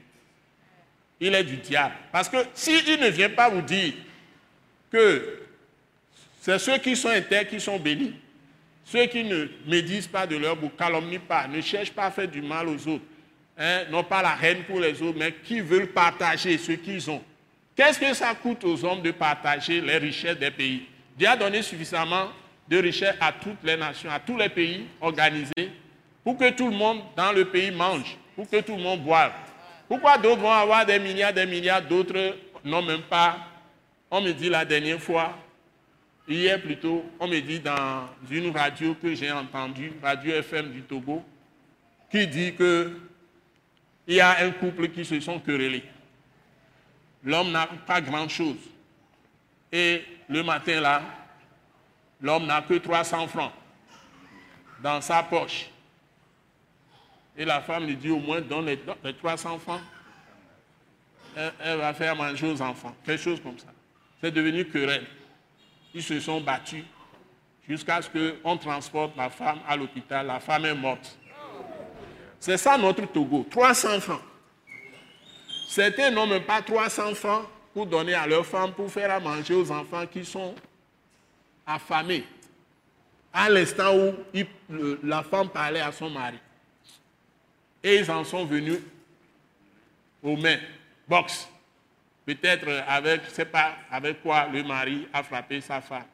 Il est du diable. Parce que s'il ne vient pas vous dire que c'est ceux qui sont intègres qui sont bénis, ceux qui ne médisent pas de leur bouche, calomnient pas, ne cherchent pas à faire du mal aux autres, hein, n'ont pas la haine pour les autres, mais qui veulent partager ce qu'ils ont. Qu'est-ce que ça coûte aux hommes de partager les richesses des pays? Dieu a donné suffisamment de richesses à toutes les nations, à tous les pays organisés, pour que tout le monde dans le pays mange, pour que tout le monde boive. Pourquoi d'autres vont avoir des milliards, des milliards, d'autres n'ont même pas? On me dit la dernière fois, hier plutôt, on me dit dans une radio que j'ai entendue, Radio FM du Togo, qui dit que il y a un couple qui se sont querellés. L'homme n'a pas grand-chose. Et le matin là, l'homme n'a que 300 francs dans sa poche. Et la femme lui dit au moins donne les, 300 francs. Elle, va faire manger aux enfants. Quelque chose comme ça. C'est devenu querelle. Ils se sont battus jusqu'à ce qu'on transporte la femme à l'hôpital. La femme est morte. C'est ça notre Togo. 300 francs. Certains n'ont même pas 300 francs pour donner à leur femme pour faire à manger aux enfants qui sont affamés. À l'instant où la femme parlait à son mari. Et ils en sont venus aux mains, box. Peut-être avec, je ne sais pas avec quoi le mari a frappé sa femme.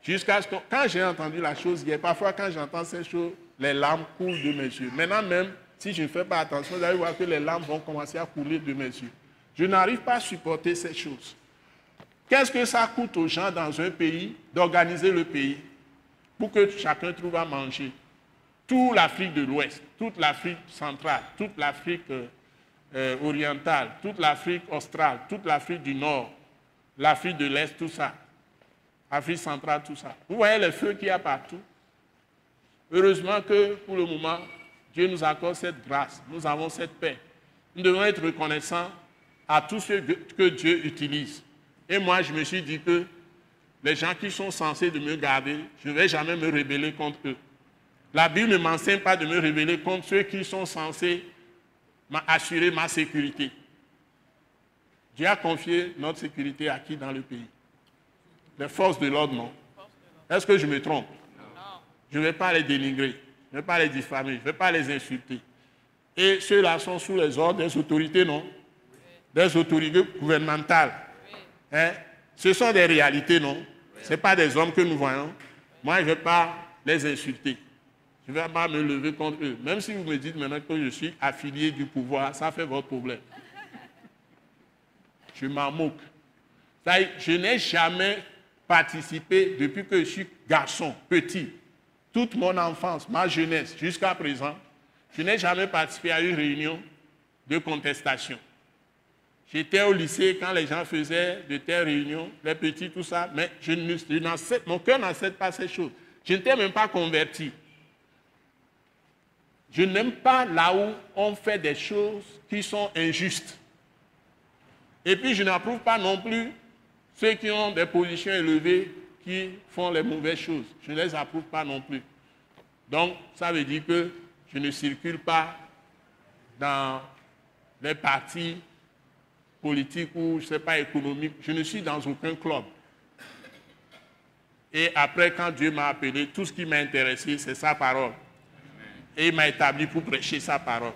Jusqu'à ce que, quand j'ai entendu la chose hier, parfois quand j'entends ces choses, les larmes coulent de mes yeux. Maintenant même, si je ne fais pas attention, vous allez voir que les larmes vont commencer à couler de mes yeux. Je n'arrive pas à supporter ces choses. Qu'est-ce que ça coûte aux gens dans un pays d'organiser le pays pour que chacun trouve à manger? Toute l'Afrique de l'Ouest, toute l'Afrique centrale, toute l'Afrique euh, orientale, toute l'Afrique australe, toute l'Afrique du Nord, l'Afrique de l'Est, tout ça. Afrique centrale, tout ça. Vous voyez les feux qu'il y a partout. Heureusement que pour le moment, Dieu nous accorde cette grâce. Nous avons cette paix. Nous devons être reconnaissants à tous ceux que Dieu utilise. Et moi, je me suis dit que les gens qui sont censés de me garder, je ne vais jamais me rebeller contre eux. La Bible ne m'enseigne pas de me révéler contre ceux qui sont censés assurer ma sécurité. Dieu a confié notre sécurité à qui dans le pays? Les forces de l'ordre, non. Est-ce que je me trompe? Je ne vais pas les dénigrer, je ne vais pas les diffamer, je ne vais pas les insulter. Et ceux-là sont sous les ordres des autorités, non? Des autorités gouvernementales. Hein? Ce sont des réalités, non? Ce n'est pas des hommes que nous voyons. Moi, je ne vais pas les insulter. Je ne vais pas me lever contre eux. Même si vous me dites maintenant que je suis affilié du pouvoir, ça fait votre problème. Je m'en moque. Je n'ai jamais participé depuis que je suis garçon, petit, toute mon enfance, ma jeunesse, jusqu'à présent, je n'ai jamais participé à une réunion de contestation. J'étais au lycée quand les gens faisaient de telles réunions, les petits, tout ça, mais je mon cœur n'accepte pas ces choses. Je n'étais même pas converti. Je n'aime pas là où on fait des choses qui sont injustes. Et puis je n'approuve pas non plus ceux qui ont des positions élevées qui font les mauvaises choses. Je ne les approuve pas non plus. Donc ça veut dire que je ne circule pas dans les partis politiques ou je ne sais pas économiques. Je ne suis dans aucun club. Et après, quand Dieu m'a appelé, tout ce qui m'a intéressé, c'est sa parole et il m'a établi pour prêcher sa parole.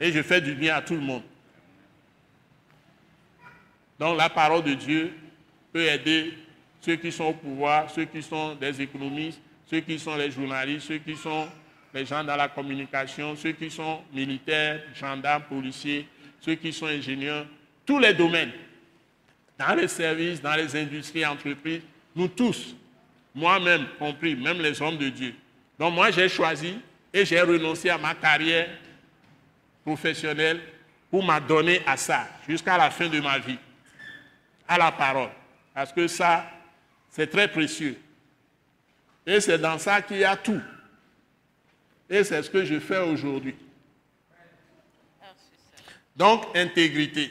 Et je fais du bien à tout le monde. Donc la parole de Dieu peut aider ceux qui sont au pouvoir, ceux qui sont des économistes, ceux qui sont les journalistes, ceux qui sont les gens dans la communication, ceux qui sont militaires, gendarmes, policiers, ceux qui sont ingénieurs, tous les domaines, dans les services, dans les industries, entreprises, Nous tous, moi-même compris, même les hommes de Dieu. Donc moi, j'ai choisi et j'ai renoncé à ma carrière professionnelle pour m'adonner à ça jusqu'à la fin de ma vie, à la parole. Parce que ça, c'est très précieux. Et c'est dans ça qu'il y a tout. Et c'est ce que je fais aujourd'hui. Donc, intégrité.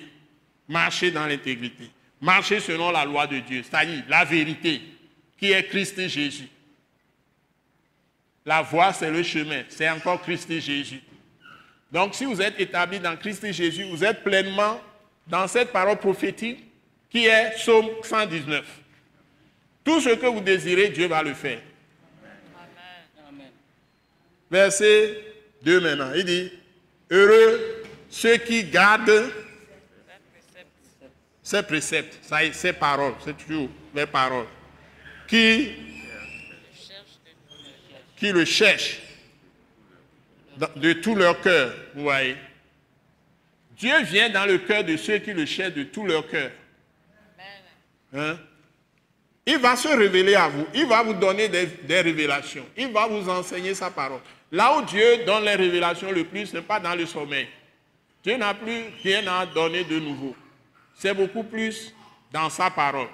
Marcher dans l'intégrité. Marcher selon la loi de Dieu, c'est-à-dire la vérité, qui est Christ Jésus. La voie, c'est le chemin, c'est encore Christ Jésus. Donc, si vous êtes établi dans Christ Jésus, vous êtes pleinement dans cette parole prophétique qui est Psaume 119. Tout ce que vous désirez, Dieu va le faire. Verset 2 maintenant. Il dit, heureux ceux qui gardent ces préceptes, ces paroles, c'est toujours les paroles, qui, qui le cherchent de tout leur cœur, vous voyez. Dieu vient dans le cœur de ceux qui le cherchent de tout leur cœur. Hein? Il va se révéler à vous, il va vous donner des, des révélations, il va vous enseigner sa parole. Là où Dieu donne les révélations le plus, ce n'est pas dans le sommeil. Dieu n'a plus rien à donner de nouveau. C'est beaucoup plus dans sa parole.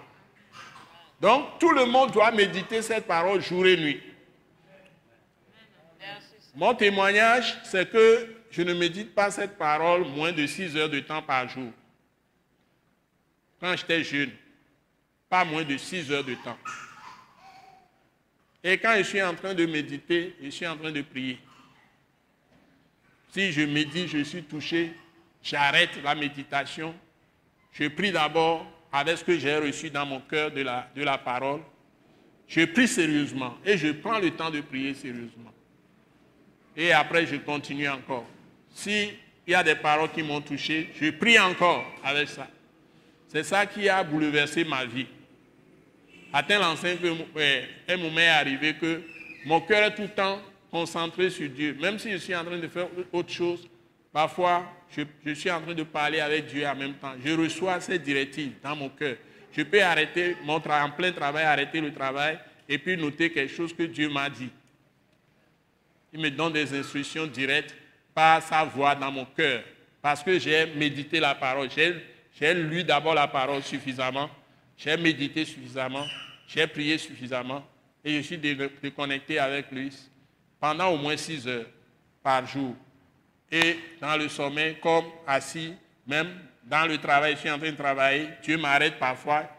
Donc, tout le monde doit méditer cette parole jour et nuit. Mon témoignage, c'est que je ne médite pas cette parole moins de 6 heures de temps par jour. Quand j'étais jeune, pas moins de 6 heures de temps. Et quand je suis en train de méditer, je suis en train de prier. Si je médite, je suis touché, j'arrête la méditation. Je prie d'abord avec ce que j'ai reçu dans mon cœur de la, de la parole. Je prie sérieusement et je prends le temps de prier sérieusement. Et après, je continue encore. S'il y a des paroles qui m'ont touché, je prie encore avec ça. C'est ça qui a bouleversé ma vie à tel enseigne qu'un moment est arrivé que mon cœur est tout le temps concentré sur Dieu. Même si je suis en train de faire autre chose, parfois je, suis en train de parler avec Dieu en même temps. Je reçois ces directives dans mon cœur. Je peux arrêter mon travail, en plein travail, arrêter le travail et puis noter quelque chose que Dieu m'a dit. Il me donne des instructions directes par sa voix dans mon cœur. Parce que j'ai médité la parole. J'ai lu d'abord la parole suffisamment j'ai médité suffisamment, j'ai prié suffisamment et je suis déconnecté avec lui pendant au moins six heures par jour. Et dans le sommeil, comme assis, même dans le travail, je suis en train de travailler, Dieu m'arrête parfois,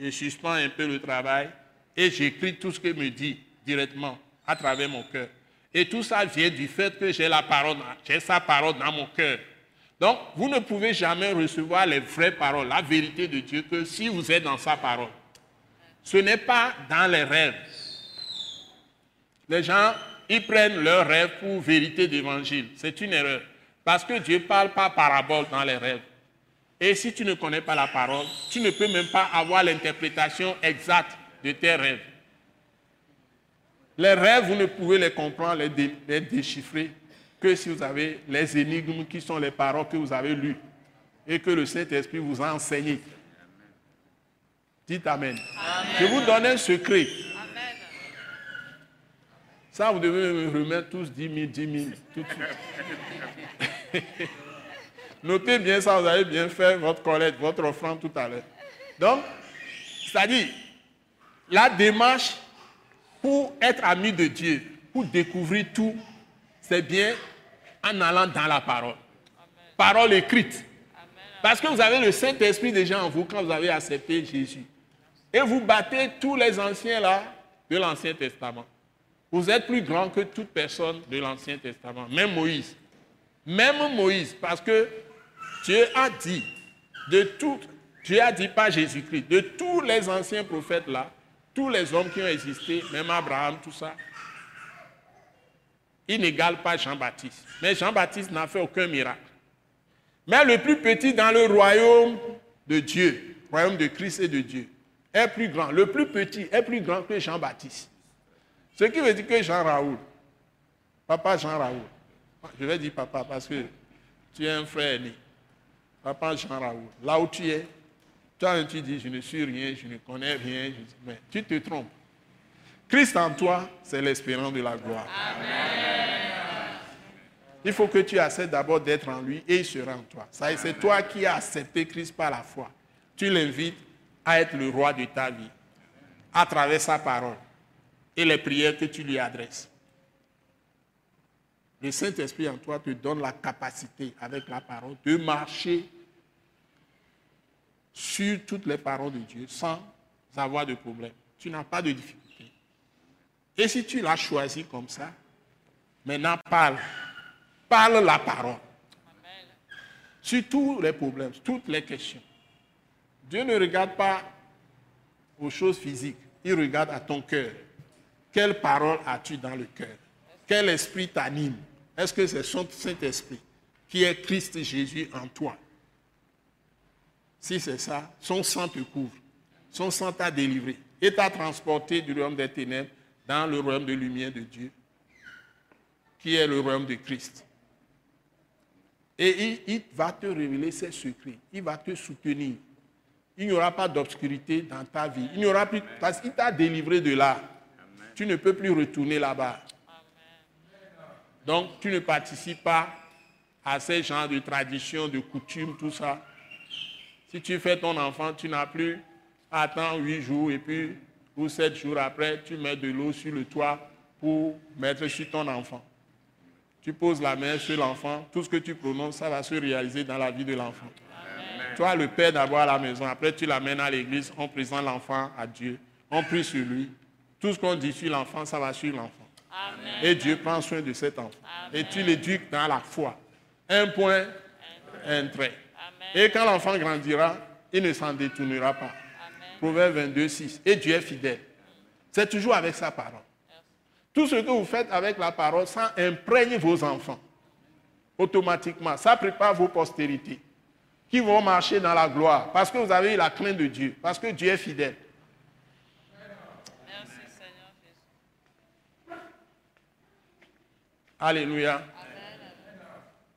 je suspends un peu le travail et j'écris tout ce qu'il me dit directement à travers mon cœur. Et tout ça vient du fait que j'ai la parole, j'ai sa parole dans mon cœur. Donc, vous ne pouvez jamais recevoir les vraies paroles, la vérité de Dieu, que si vous êtes dans sa parole. Ce n'est pas dans les rêves. Les gens, ils prennent leurs rêves pour vérité d'évangile. C'est une erreur. Parce que Dieu parle pas parabole dans les rêves. Et si tu ne connais pas la parole, tu ne peux même pas avoir l'interprétation exacte de tes rêves. Les rêves, vous ne pouvez les comprendre, les, déchiffrer que si vous avez les énigmes qui sont les paroles que vous avez lues et que le Saint-Esprit vous a enseignées. Dites Amen. Je vous donne un secret. Ça, vous devez me remettre tous 10 000, 10 000, tout de suite. Notez bien ça, vous avez bien fait votre collecte, votre offrande tout à l'heure. Donc, c'est-à-dire, la démarche pour être ami de Dieu, pour découvrir tout, c'est bien en allant dans la parole. Parole écrite. Parce que vous avez le Saint-Esprit déjà en vous quand vous avez accepté Jésus. Et vous battez tous les anciens là de l'Ancien Testament. Vous êtes plus grand que toute personne de l'Ancien Testament, même Moïse. Même Moïse, parce que Dieu a dit, de tout, Dieu a dit pas Jésus-Christ, de tous les anciens prophètes là, tous les hommes qui ont existé, même Abraham, tout ça, il n'égale pas Jean-Baptiste. Mais Jean-Baptiste n'a fait aucun miracle. Mais le plus petit dans le royaume de Dieu, royaume de Christ et de Dieu, est plus grand. Le plus petit est plus grand que Jean-Baptiste. Ce qui veut dire que Jean Raoul, papa Jean Raoul, je vais dire papa parce que tu es un frère né. Papa Jean Raoul, là où tu es, Toi, tu dis, je ne suis rien, je ne connais rien, mais tu te trompes. Christ en toi, c'est l'espérance de la gloire. Il faut que tu acceptes d'abord d'être en lui et il sera en toi. C'est toi qui as accepté Christ par la foi. Tu l'invites à être le roi de ta vie à travers sa parole et les prières que tu lui adresses. Le Saint-Esprit en toi te donne la capacité, avec la parole, de marcher sur toutes les paroles de Dieu sans avoir de problème. Tu n'as pas de difficulté. Et si tu l'as choisi comme ça, maintenant parle. Parle la parole. Sur tous les problèmes, toutes les questions. Dieu ne regarde pas aux choses physiques, il regarde à ton cœur. Quelle parole as-tu dans le cœur? Quel esprit t'anime? Est-ce que c'est son Saint-Esprit qui est Christ Jésus en toi? Si c'est ça, son sang te couvre. Son sang t'a délivré et t'a transporté du royaume des ténèbres dans le royaume de lumière de Dieu, qui est le royaume de Christ. Et il, va te révéler ses secrets. Il va te soutenir. Il n'y aura pas d'obscurité dans ta vie. Il n'y aura plus. Parce qu'il t'a délivré de là. Tu ne peux plus retourner là-bas. Donc, tu ne participes pas à ces genres de traditions, de coutumes, tout ça. Si tu fais ton enfant, tu n'as plus à attendre huit jours et puis, ou sept jours après, tu mets de l'eau sur le toit pour mettre sur ton enfant. Tu poses la main sur l'enfant, tout ce que tu prononces, ça va se réaliser dans la vie de l'enfant. Toi, le père d'abord à la maison, après tu l'amènes à l'église, on présente l'enfant à Dieu, on prie sur lui. Tout ce qu'on dit sur l'enfant, ça va sur l'enfant. Et Dieu prend soin de cet enfant. Et tu l'éduques dans la foi. Un point, un trait. Et quand l'enfant grandira, il ne s'en détournera pas. Proverbe 22, 6. Et Dieu est fidèle. C'est toujours avec sa parole. Tout ce que vous faites avec la parole, ça imprègne vos enfants. Automatiquement. Ça prépare vos postérités qui vont marcher dans la gloire parce que vous avez la crainte de Dieu, parce que Dieu est fidèle. Merci Seigneur Jésus. Alléluia.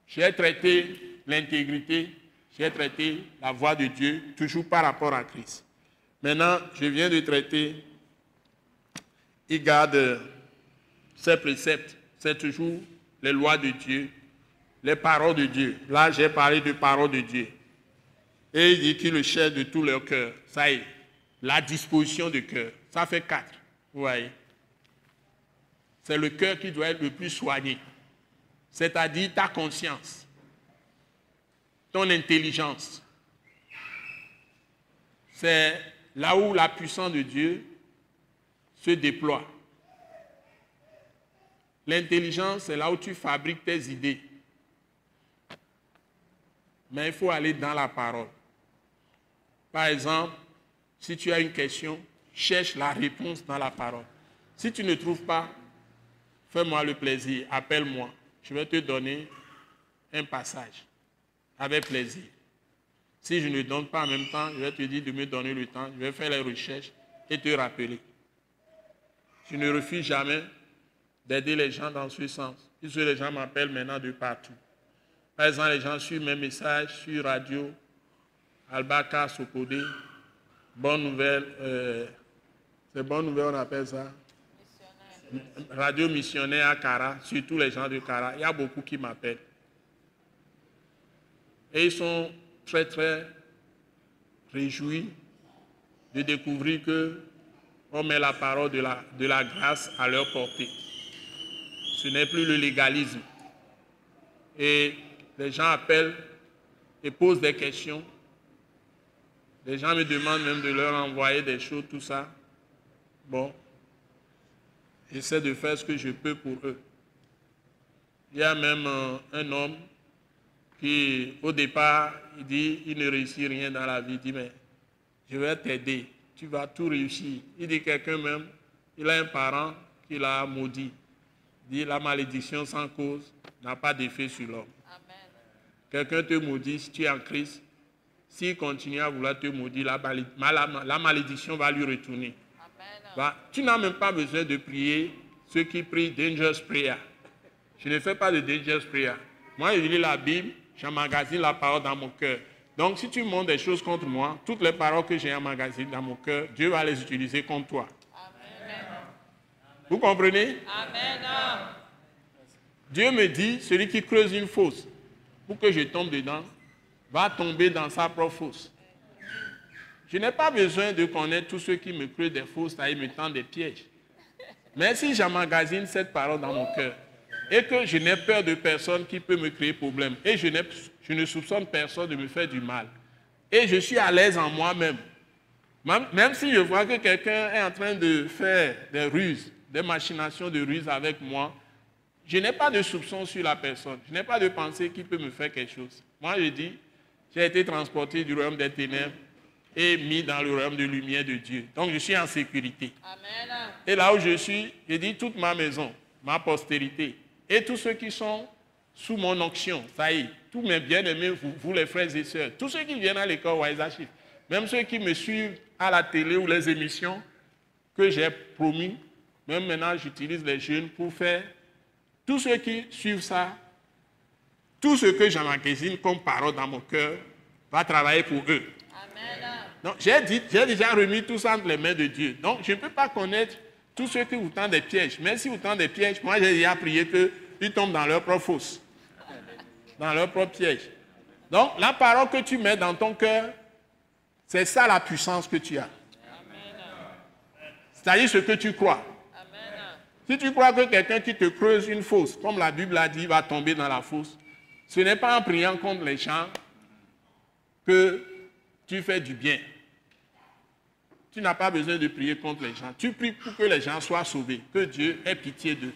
J'ai traité l'intégrité, j'ai traité la voix de Dieu, toujours par rapport à Christ. Maintenant, je viens de traiter, il garde ses préceptes, c'est toujours les lois de Dieu, les paroles de Dieu. Là, j'ai parlé de paroles de Dieu. Et il dit qu'il le cherche de tout leur cœur. Ça y est, la disposition du cœur. Ça fait quatre. Vous voyez C'est le cœur qui doit être le plus soigné. C'est-à-dire ta conscience, ton intelligence. C'est là où la puissance de Dieu se déploie. L'intelligence, c'est là où tu fabriques tes idées. Mais il faut aller dans la parole. Par exemple, si tu as une question, cherche la réponse dans la parole. Si tu ne trouves pas, fais-moi le plaisir, appelle-moi. Je vais te donner un passage avec plaisir. Si je ne donne pas en même temps, je vais te dire de me donner le temps, je vais faire les recherches et te rappeler. Je ne refuse jamais d'aider les gens dans ce sens. Puisque les gens m'appellent maintenant de partout. Par exemple, les gens suivent mes messages sur radio, Albaka Sokode, bonne nouvelle, euh, c'est bonne nouvelle, on appelle ça Radio missionnaire à Kara, surtout les gens de Kara. Il y a beaucoup qui m'appellent. Et ils sont très, très réjouis de découvrir que on met la parole de la, de la grâce à leur portée. Ce n'est plus le légalisme. Et les gens appellent et posent des questions les gens me demandent même de leur envoyer des choses, tout ça. Bon, j'essaie de faire ce que je peux pour eux. Il y a même euh, un homme qui, au départ, il dit, il ne réussit rien dans la vie. Il dit, mais je vais t'aider, tu vas tout réussir. Il dit, quelqu'un même, il a un parent qui l'a maudit. Il dit, la malédiction sans cause n'a pas d'effet sur l'homme. Quelqu'un te maudit, si tu es en Christ, s'il continue à vouloir te maudire, la, malédiction va lui retourner. Bah, tu n'as même pas besoin de prier ceux qui prient dangerous prayer. Je ne fais pas de dangerous prayer. Moi, je lis la Bible, j'emmagasine la parole dans mon cœur. Donc, si tu montres des choses contre moi, toutes les paroles que j'ai emmagasinées dans mon cœur, Dieu va les utiliser contre toi. Vous comprenez? Amen. Dieu me dit, celui qui creuse une fosse pour que je tombe dedans, va tomber dans sa propre fosse. Je n'ai pas besoin de connaître tous ceux qui me creusent des fosses et me tendent des pièges. Mais si j'emmagasine cette parole dans mon cœur et que je n'ai peur de personne qui peut me créer problème et je, je ne soupçonne personne de me faire du mal et je suis à l'aise en moi-même, même si je vois que quelqu'un est en train de faire des ruses, des machinations de ruses avec moi, je n'ai pas de soupçon sur la personne. Je n'ai pas de pensée qui peut me faire quelque chose. Moi, je dis, j'ai été transporté du royaume des ténèbres et mis dans le royaume de lumière de Dieu. Donc, je suis en sécurité. Amen. Et là où je suis, je dis toute ma maison, ma postérité et tous ceux qui sont sous mon onction, ça y est, tous mes bien-aimés, vous, les frères et sœurs, tous ceux qui viennent à l'école Waisachif, même ceux qui me suivent à la télé ou les émissions que j'ai promis, même maintenant j'utilise les jeunes pour faire tous ceux qui suivent ça, tout ce que j'emmagasine comme parole dans mon cœur va travailler pour eux. Amen. j'ai, déjà remis tout ça entre les mains de Dieu. Donc, je ne peux pas connaître tous ceux qui vous tendent des pièges. Mais si vous tendez des pièges, moi, j'ai déjà prié qu'ils tombent dans leur propre fosse, dans leur propre piège. Donc, la parole que tu mets dans ton cœur, c'est ça la puissance que tu as. C'est-à-dire ce que tu crois. Si tu crois que quelqu'un qui te creuse une fosse, comme la Bible a dit, va tomber dans la fosse, ce n'est pas en priant contre les gens que tu fais du bien. Tu n'as pas besoin de prier contre les gens. Tu pries pour que les gens soient sauvés, que Dieu ait pitié d'eux.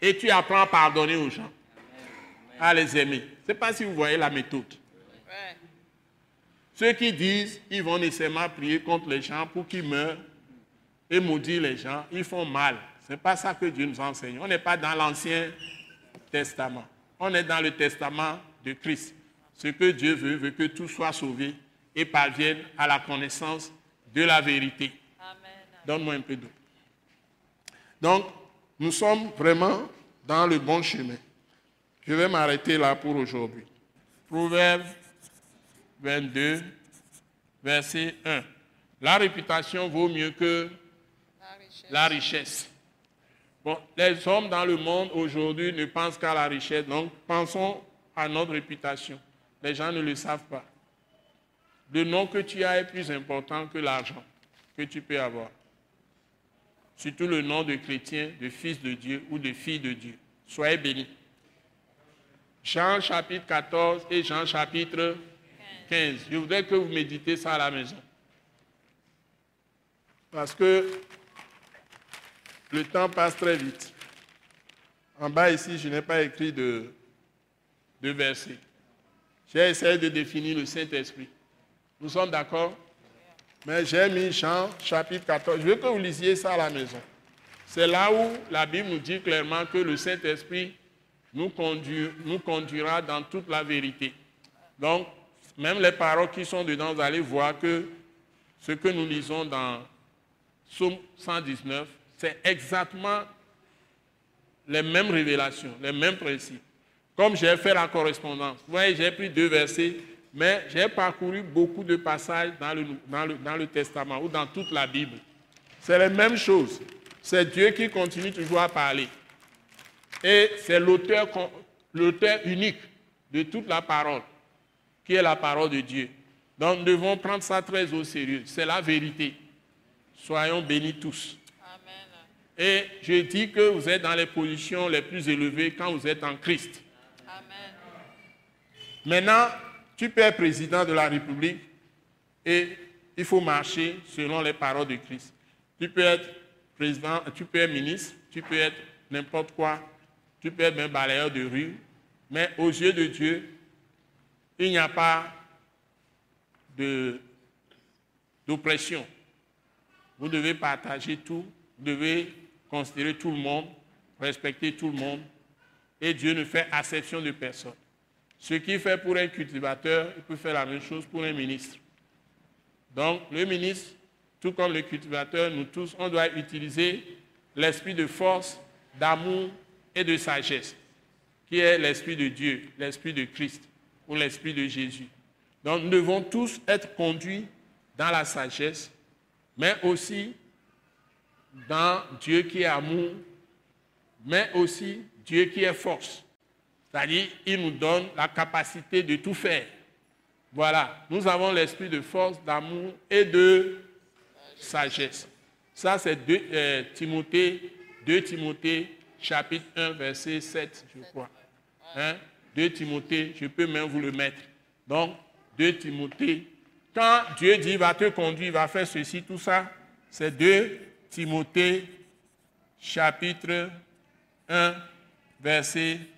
Et tu apprends à pardonner aux gens, à les aimer. Je ne sais pas si vous voyez la méthode. Ceux qui disent ils vont nécessairement prier contre les gens pour qu'ils meurent et maudire les gens, ils font mal. Ce n'est pas ça que Dieu nous enseigne. On n'est pas dans l'Ancien Testament. On est dans le Testament de Christ. Ce que Dieu veut, veut que tout soit sauvé et parvienne à la connaissance de la vérité. Donne-moi un peu d'eau. Donc, nous sommes vraiment dans le bon chemin. Je vais m'arrêter là pour aujourd'hui. Proverbe 22, verset 1. La réputation vaut mieux que La richesse. Bon, les hommes dans le monde aujourd'hui ne pensent qu'à la richesse, donc pensons à notre réputation. Les gens ne le savent pas. Le nom que tu as est plus important que l'argent que tu peux avoir. Surtout le nom de chrétien, de fils de Dieu ou de fille de Dieu. Soyez bénis. Jean chapitre 14 et Jean chapitre 15. Je voudrais que vous méditez ça à la maison. Parce que le temps passe très vite. En bas ici, je n'ai pas écrit de, de verset. J'ai essayé de définir le Saint-Esprit. Nous sommes d'accord Mais j'ai mis Jean chapitre 14. Je veux que vous lisiez ça à la maison. C'est là où la Bible nous dit clairement que le Saint-Esprit nous, nous conduira dans toute la vérité. Donc, même les paroles qui sont dedans, vous allez voir que ce que nous lisons dans Psaume 119, c'est exactement les mêmes révélations, les mêmes principes. Comme j'ai fait la correspondance, vous voyez, j'ai pris deux versets, mais j'ai parcouru beaucoup de passages dans le, dans, le, Testament ou dans toute la Bible. C'est les mêmes choses. C'est Dieu qui continue toujours à parler. Et c'est l'auteur unique de toute la parole, qui est la parole de Dieu. Donc nous devons prendre ça très au sérieux. C'est la vérité. Soyons bénis tous. Et je dis que vous êtes dans les positions les plus élevées quand vous êtes en Christ. Amen. Maintenant, tu peux être président de la République et il faut marcher selon les paroles de Christ. Tu peux être président, tu peux être ministre, tu peux être n'importe quoi, tu peux être même balayeur de rue, mais aux yeux de Dieu, il n'y a pas d'oppression. Vous devez partager tout, vous devez considérer tout le monde, respecter tout le monde, et Dieu ne fait acception de personne. Ce qu'il fait pour un cultivateur, il peut faire la même chose pour un ministre. Donc, le ministre, tout comme le cultivateur, nous tous, on doit utiliser l'esprit de force, d'amour et de sagesse, qui est l'esprit de Dieu, l'esprit de Christ ou l'esprit de Jésus. Donc nous devons tous être conduits dans la sagesse, mais aussi dans Dieu qui est amour, mais aussi Dieu qui est force. C'est-à-dire, il nous donne la capacité de tout faire. Voilà, nous avons l'esprit de force, d'amour et de sagesse. Ça, c'est 2 euh, Timothée, 2 Timothée, chapitre 1, verset 7, je crois. Hein? 2 Timothée, je peux même vous le mettre. Donc, 2 Timothée, quand Dieu dit va te conduire, va faire ceci, tout ça, c'est 2 Timothée, chapitre 1, verset 7.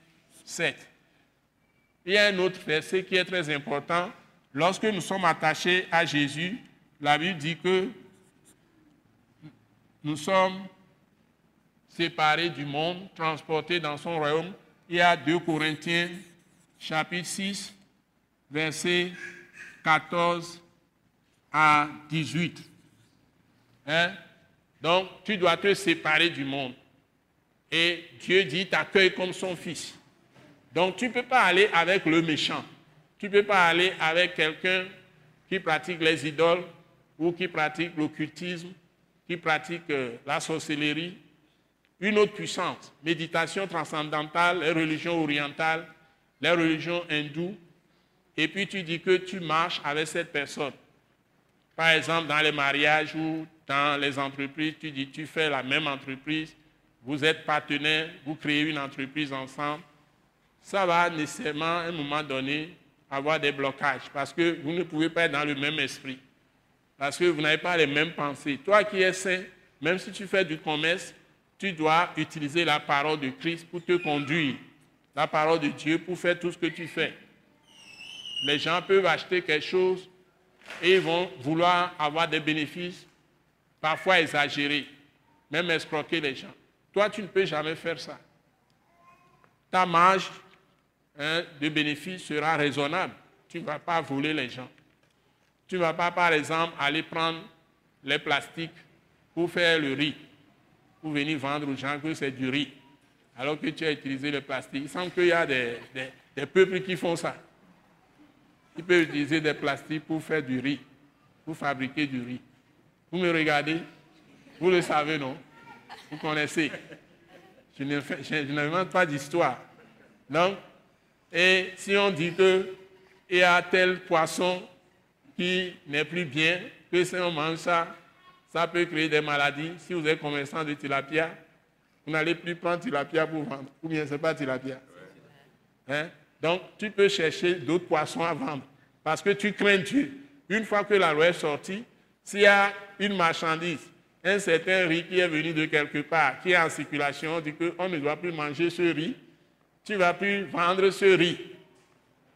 Il y a un autre verset qui est très important. Lorsque nous sommes attachés à Jésus, la Bible dit que nous sommes séparés du monde, transportés dans son royaume. Il y a 2 Corinthiens, chapitre 6, verset 14 à 18. Hein? Donc, tu dois te séparer du monde. Et Dieu dit, t'accueille comme son fils. Donc, tu ne peux pas aller avec le méchant. Tu ne peux pas aller avec quelqu'un qui pratique les idoles ou qui pratique l'occultisme, qui pratique euh, la sorcellerie. Une autre puissance, méditation transcendantale, les religions orientales, les religions hindoues. Et puis tu dis que tu marches avec cette personne. Par exemple, dans les mariages ou dans les entreprises, tu dis tu fais la même entreprise, vous êtes partenaires, vous créez une entreprise ensemble. Ça va nécessairement, à un moment donné, avoir des blocages parce que vous ne pouvez pas être dans le même esprit. Parce que vous n'avez pas les mêmes pensées. Toi qui es saint, même si tu fais du commerce, tu dois utiliser la parole de Christ pour te conduire. La parole de Dieu pour faire tout ce que tu fais. Les gens peuvent acheter quelque chose et ils vont vouloir avoir des bénéfices, parfois exagérés, même escroquer les gens. Toi, tu ne peux jamais faire ça. Ta marge hein, de bénéfice sera raisonnable. Tu ne vas pas voler les gens. Tu ne vas pas, par exemple, aller prendre les plastiques pour faire le riz, pour venir vendre aux gens que c'est du riz, alors que tu as utilisé le plastique. Il semble qu'il y a des, des peuples qui font ça. Il peut utiliser des plastiques pour faire du riz, pour fabriquer du riz. Vous me regardez Vous le savez, non? Vous connaissez Je ne pas d'histoire. Donc, et si on dit qu'il y a tel poisson qui n'est plus bien, que si on mange ça, ça peut créer des maladies. Si vous êtes commerçant de tilapia, vous n'allez plus prendre tilapia pour vendre. Ou bien ce n'est pas tilapia. Hein? Donc, tu peux chercher d'autres poissons à vendre parce que tu crains Dieu. Une fois que la loi est sortie, s'il y a une marchandise, un certain riz qui est venu de quelque part, qui est en circulation, on dit qu'on ne doit plus manger ce riz, tu ne vas plus vendre ce riz.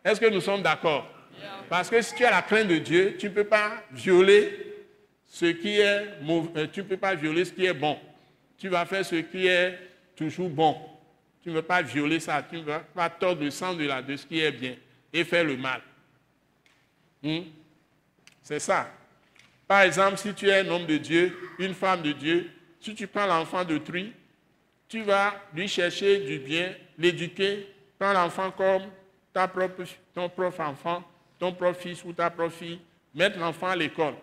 Est-ce que nous sommes d'accord? Parce que si tu as la crainte de Dieu, tu ne peux pas violer ce qui est mauvais, euh, tu ne peux pas violer ce qui est bon. Tu vas faire ce qui est toujours bon. Tu ne veux pas violer ça, tu ne veux pas tordre le sang de, la, de ce qui est bien et faire le mal. Hmm? C'est ça. Par exemple, si tu es un homme de Dieu, une femme de Dieu, si tu prends l'enfant de tri, tu vas lui chercher du bien, l'éduquer, prends l'enfant comme ta propre, ton propre enfant, ton propre fils ou ta propre fille, mettre l'enfant à l'école,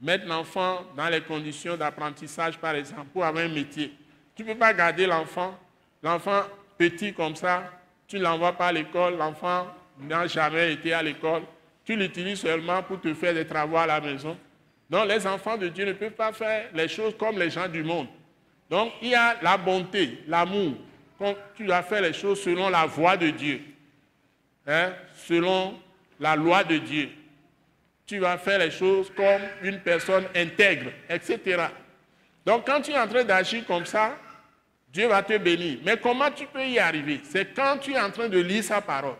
mettre l'enfant dans les conditions d'apprentissage, par exemple, pour avoir un métier. Tu ne peux pas garder l'enfant L'enfant petit comme ça, tu ne l'envoies pas à l'école, l'enfant n'a jamais été à l'école, tu l'utilises seulement pour te faire des travaux à la maison. Donc les enfants de Dieu ne peuvent pas faire les choses comme les gens du monde. Donc il y a la bonté, l'amour. Quand tu dois faire les choses selon la voie de Dieu, hein, selon la loi de Dieu. Tu vas faire les choses comme une personne intègre, etc. Donc quand tu es en train d'agir comme ça, Dieu va te bénir. Mais comment tu peux y arriver? C'est quand tu es en train de lire sa parole.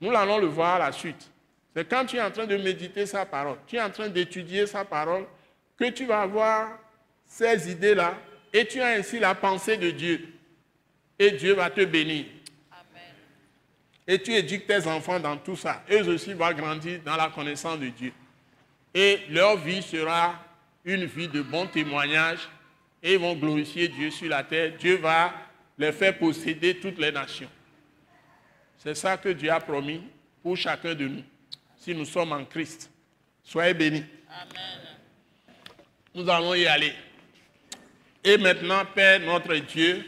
Nous allons le voir à la suite. C'est quand tu es en train de méditer sa parole, tu es en train d'étudier sa parole, que tu vas avoir ces idées-là et tu as ainsi la pensée de Dieu. Et Dieu va te bénir. Amen. Et tu éduques tes enfants dans tout ça. Eux aussi vont grandir dans la connaissance de Dieu. Et leur vie sera une vie de bon témoignage et ils vont glorifier Dieu sur la terre. Dieu va les faire posséder toutes les nations. C'est ça que Dieu a promis pour chacun de nous. si nous sommes en Christ. Soyez bénis. Amen. Nous allons y aller. Et maintenant, Père notre Dieu,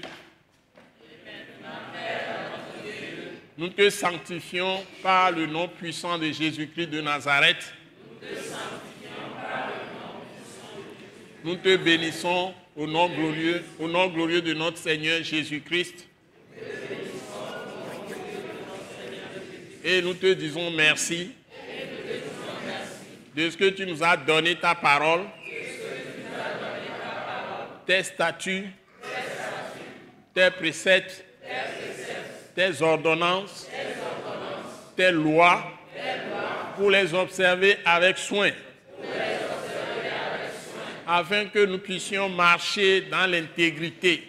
nous te sanctifions par le nom puissant de Jésus-Christ de Nazareth. Nous te bénissons au nom glorieux, au nom glorieux de notre Seigneur Jésus-Christ. Et nous te disons merci de ce que tu nous as donné ta parole, tes statuts, tes préceptes, tes ordonnances, tes lois, pour les observer avec soin, afin que nous puissions marcher dans l'intégrité,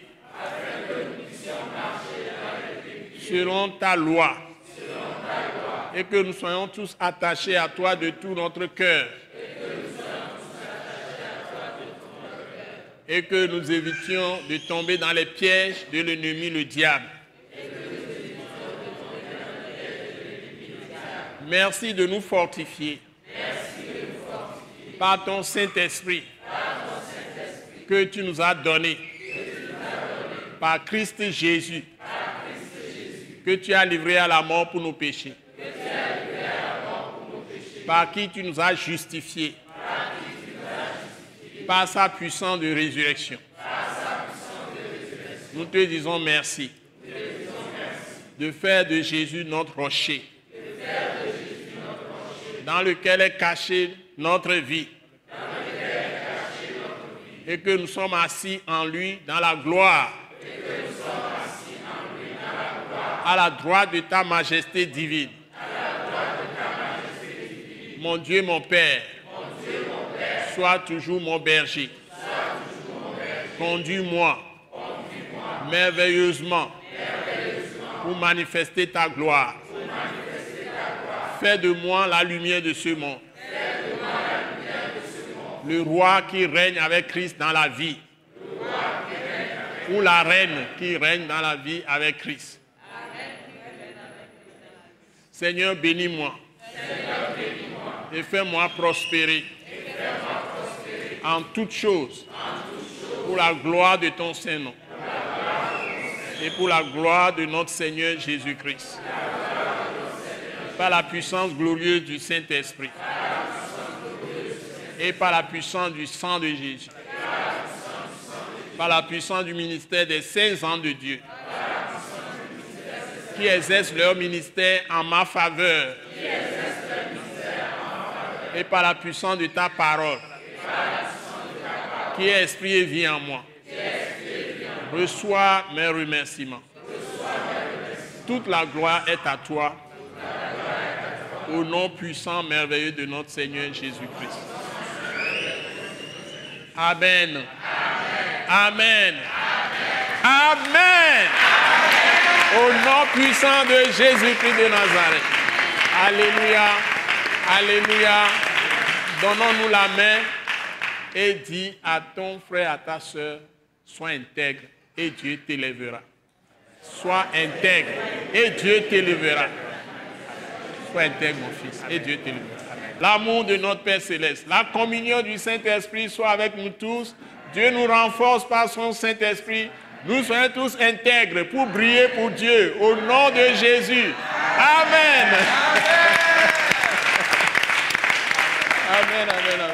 selon ta loi, et que nous soyons tous attachés à toi de tout notre cœur. Et que nous évitions de tomber dans les pièges de l'ennemi, le diable. Merci de nous fortifier. Par ton Saint-Esprit que tu nous as donné. Par Christ Jésus que tu as livré à la mort pour nos péchés. Par qui tu nous as justifiés. Par sa puissance de résurrection. Nous te disons merci. De faire de Jésus notre rocher, dans lequel est cachée notre vie, et que nous sommes assis en lui dans la gloire, à la droite de ta majesté divine. Mon Dieu, mon Père, sois toujours mon berger. Conduis-moi merveilleusement pour manifester ta gloire. Fais de moi la lumière de ce monde. Le roi qui règne avec Christ dans la vie. Ou la reine qui règne dans la vie avec Christ. Seigneur, bénis-moi. Et fais-moi prospérer. En toutes choses. Pour la gloire de ton Saint-Nom. Et pour la gloire de notre Seigneur Jésus-Christ. Par la puissance glorieuse du Saint-Esprit. Et par la puissance du sang de Jésus. Par la puissance du ministère des saints ans de Dieu qui exercent leur ministère en ma faveur. Et par la puissance de ta parole, qui est esprit et vie en moi. Reçois mes remerciements. Toute la gloire est à toi. Au nom puissant, merveilleux de notre Seigneur Jésus-Christ. Amen. Amen. Amen. Au nom puissant de Jésus-Christ de Nazareth. Alléluia. Alléluia. Donnons-nous la main et dis à ton frère, à ta soeur, sois intègre et Dieu t'élèvera. Sois intègre et Dieu t'élèvera. Sois intègre, mon fils, et Dieu t'élèvera. L'amour de notre Père céleste, la communion du Saint-Esprit soit avec nous tous. Dieu nous renforce par son Saint-Esprit. Nous soyons tous intègres pour briller pour Dieu. Au nom de Jésus. Amen. Amen, amen, amen.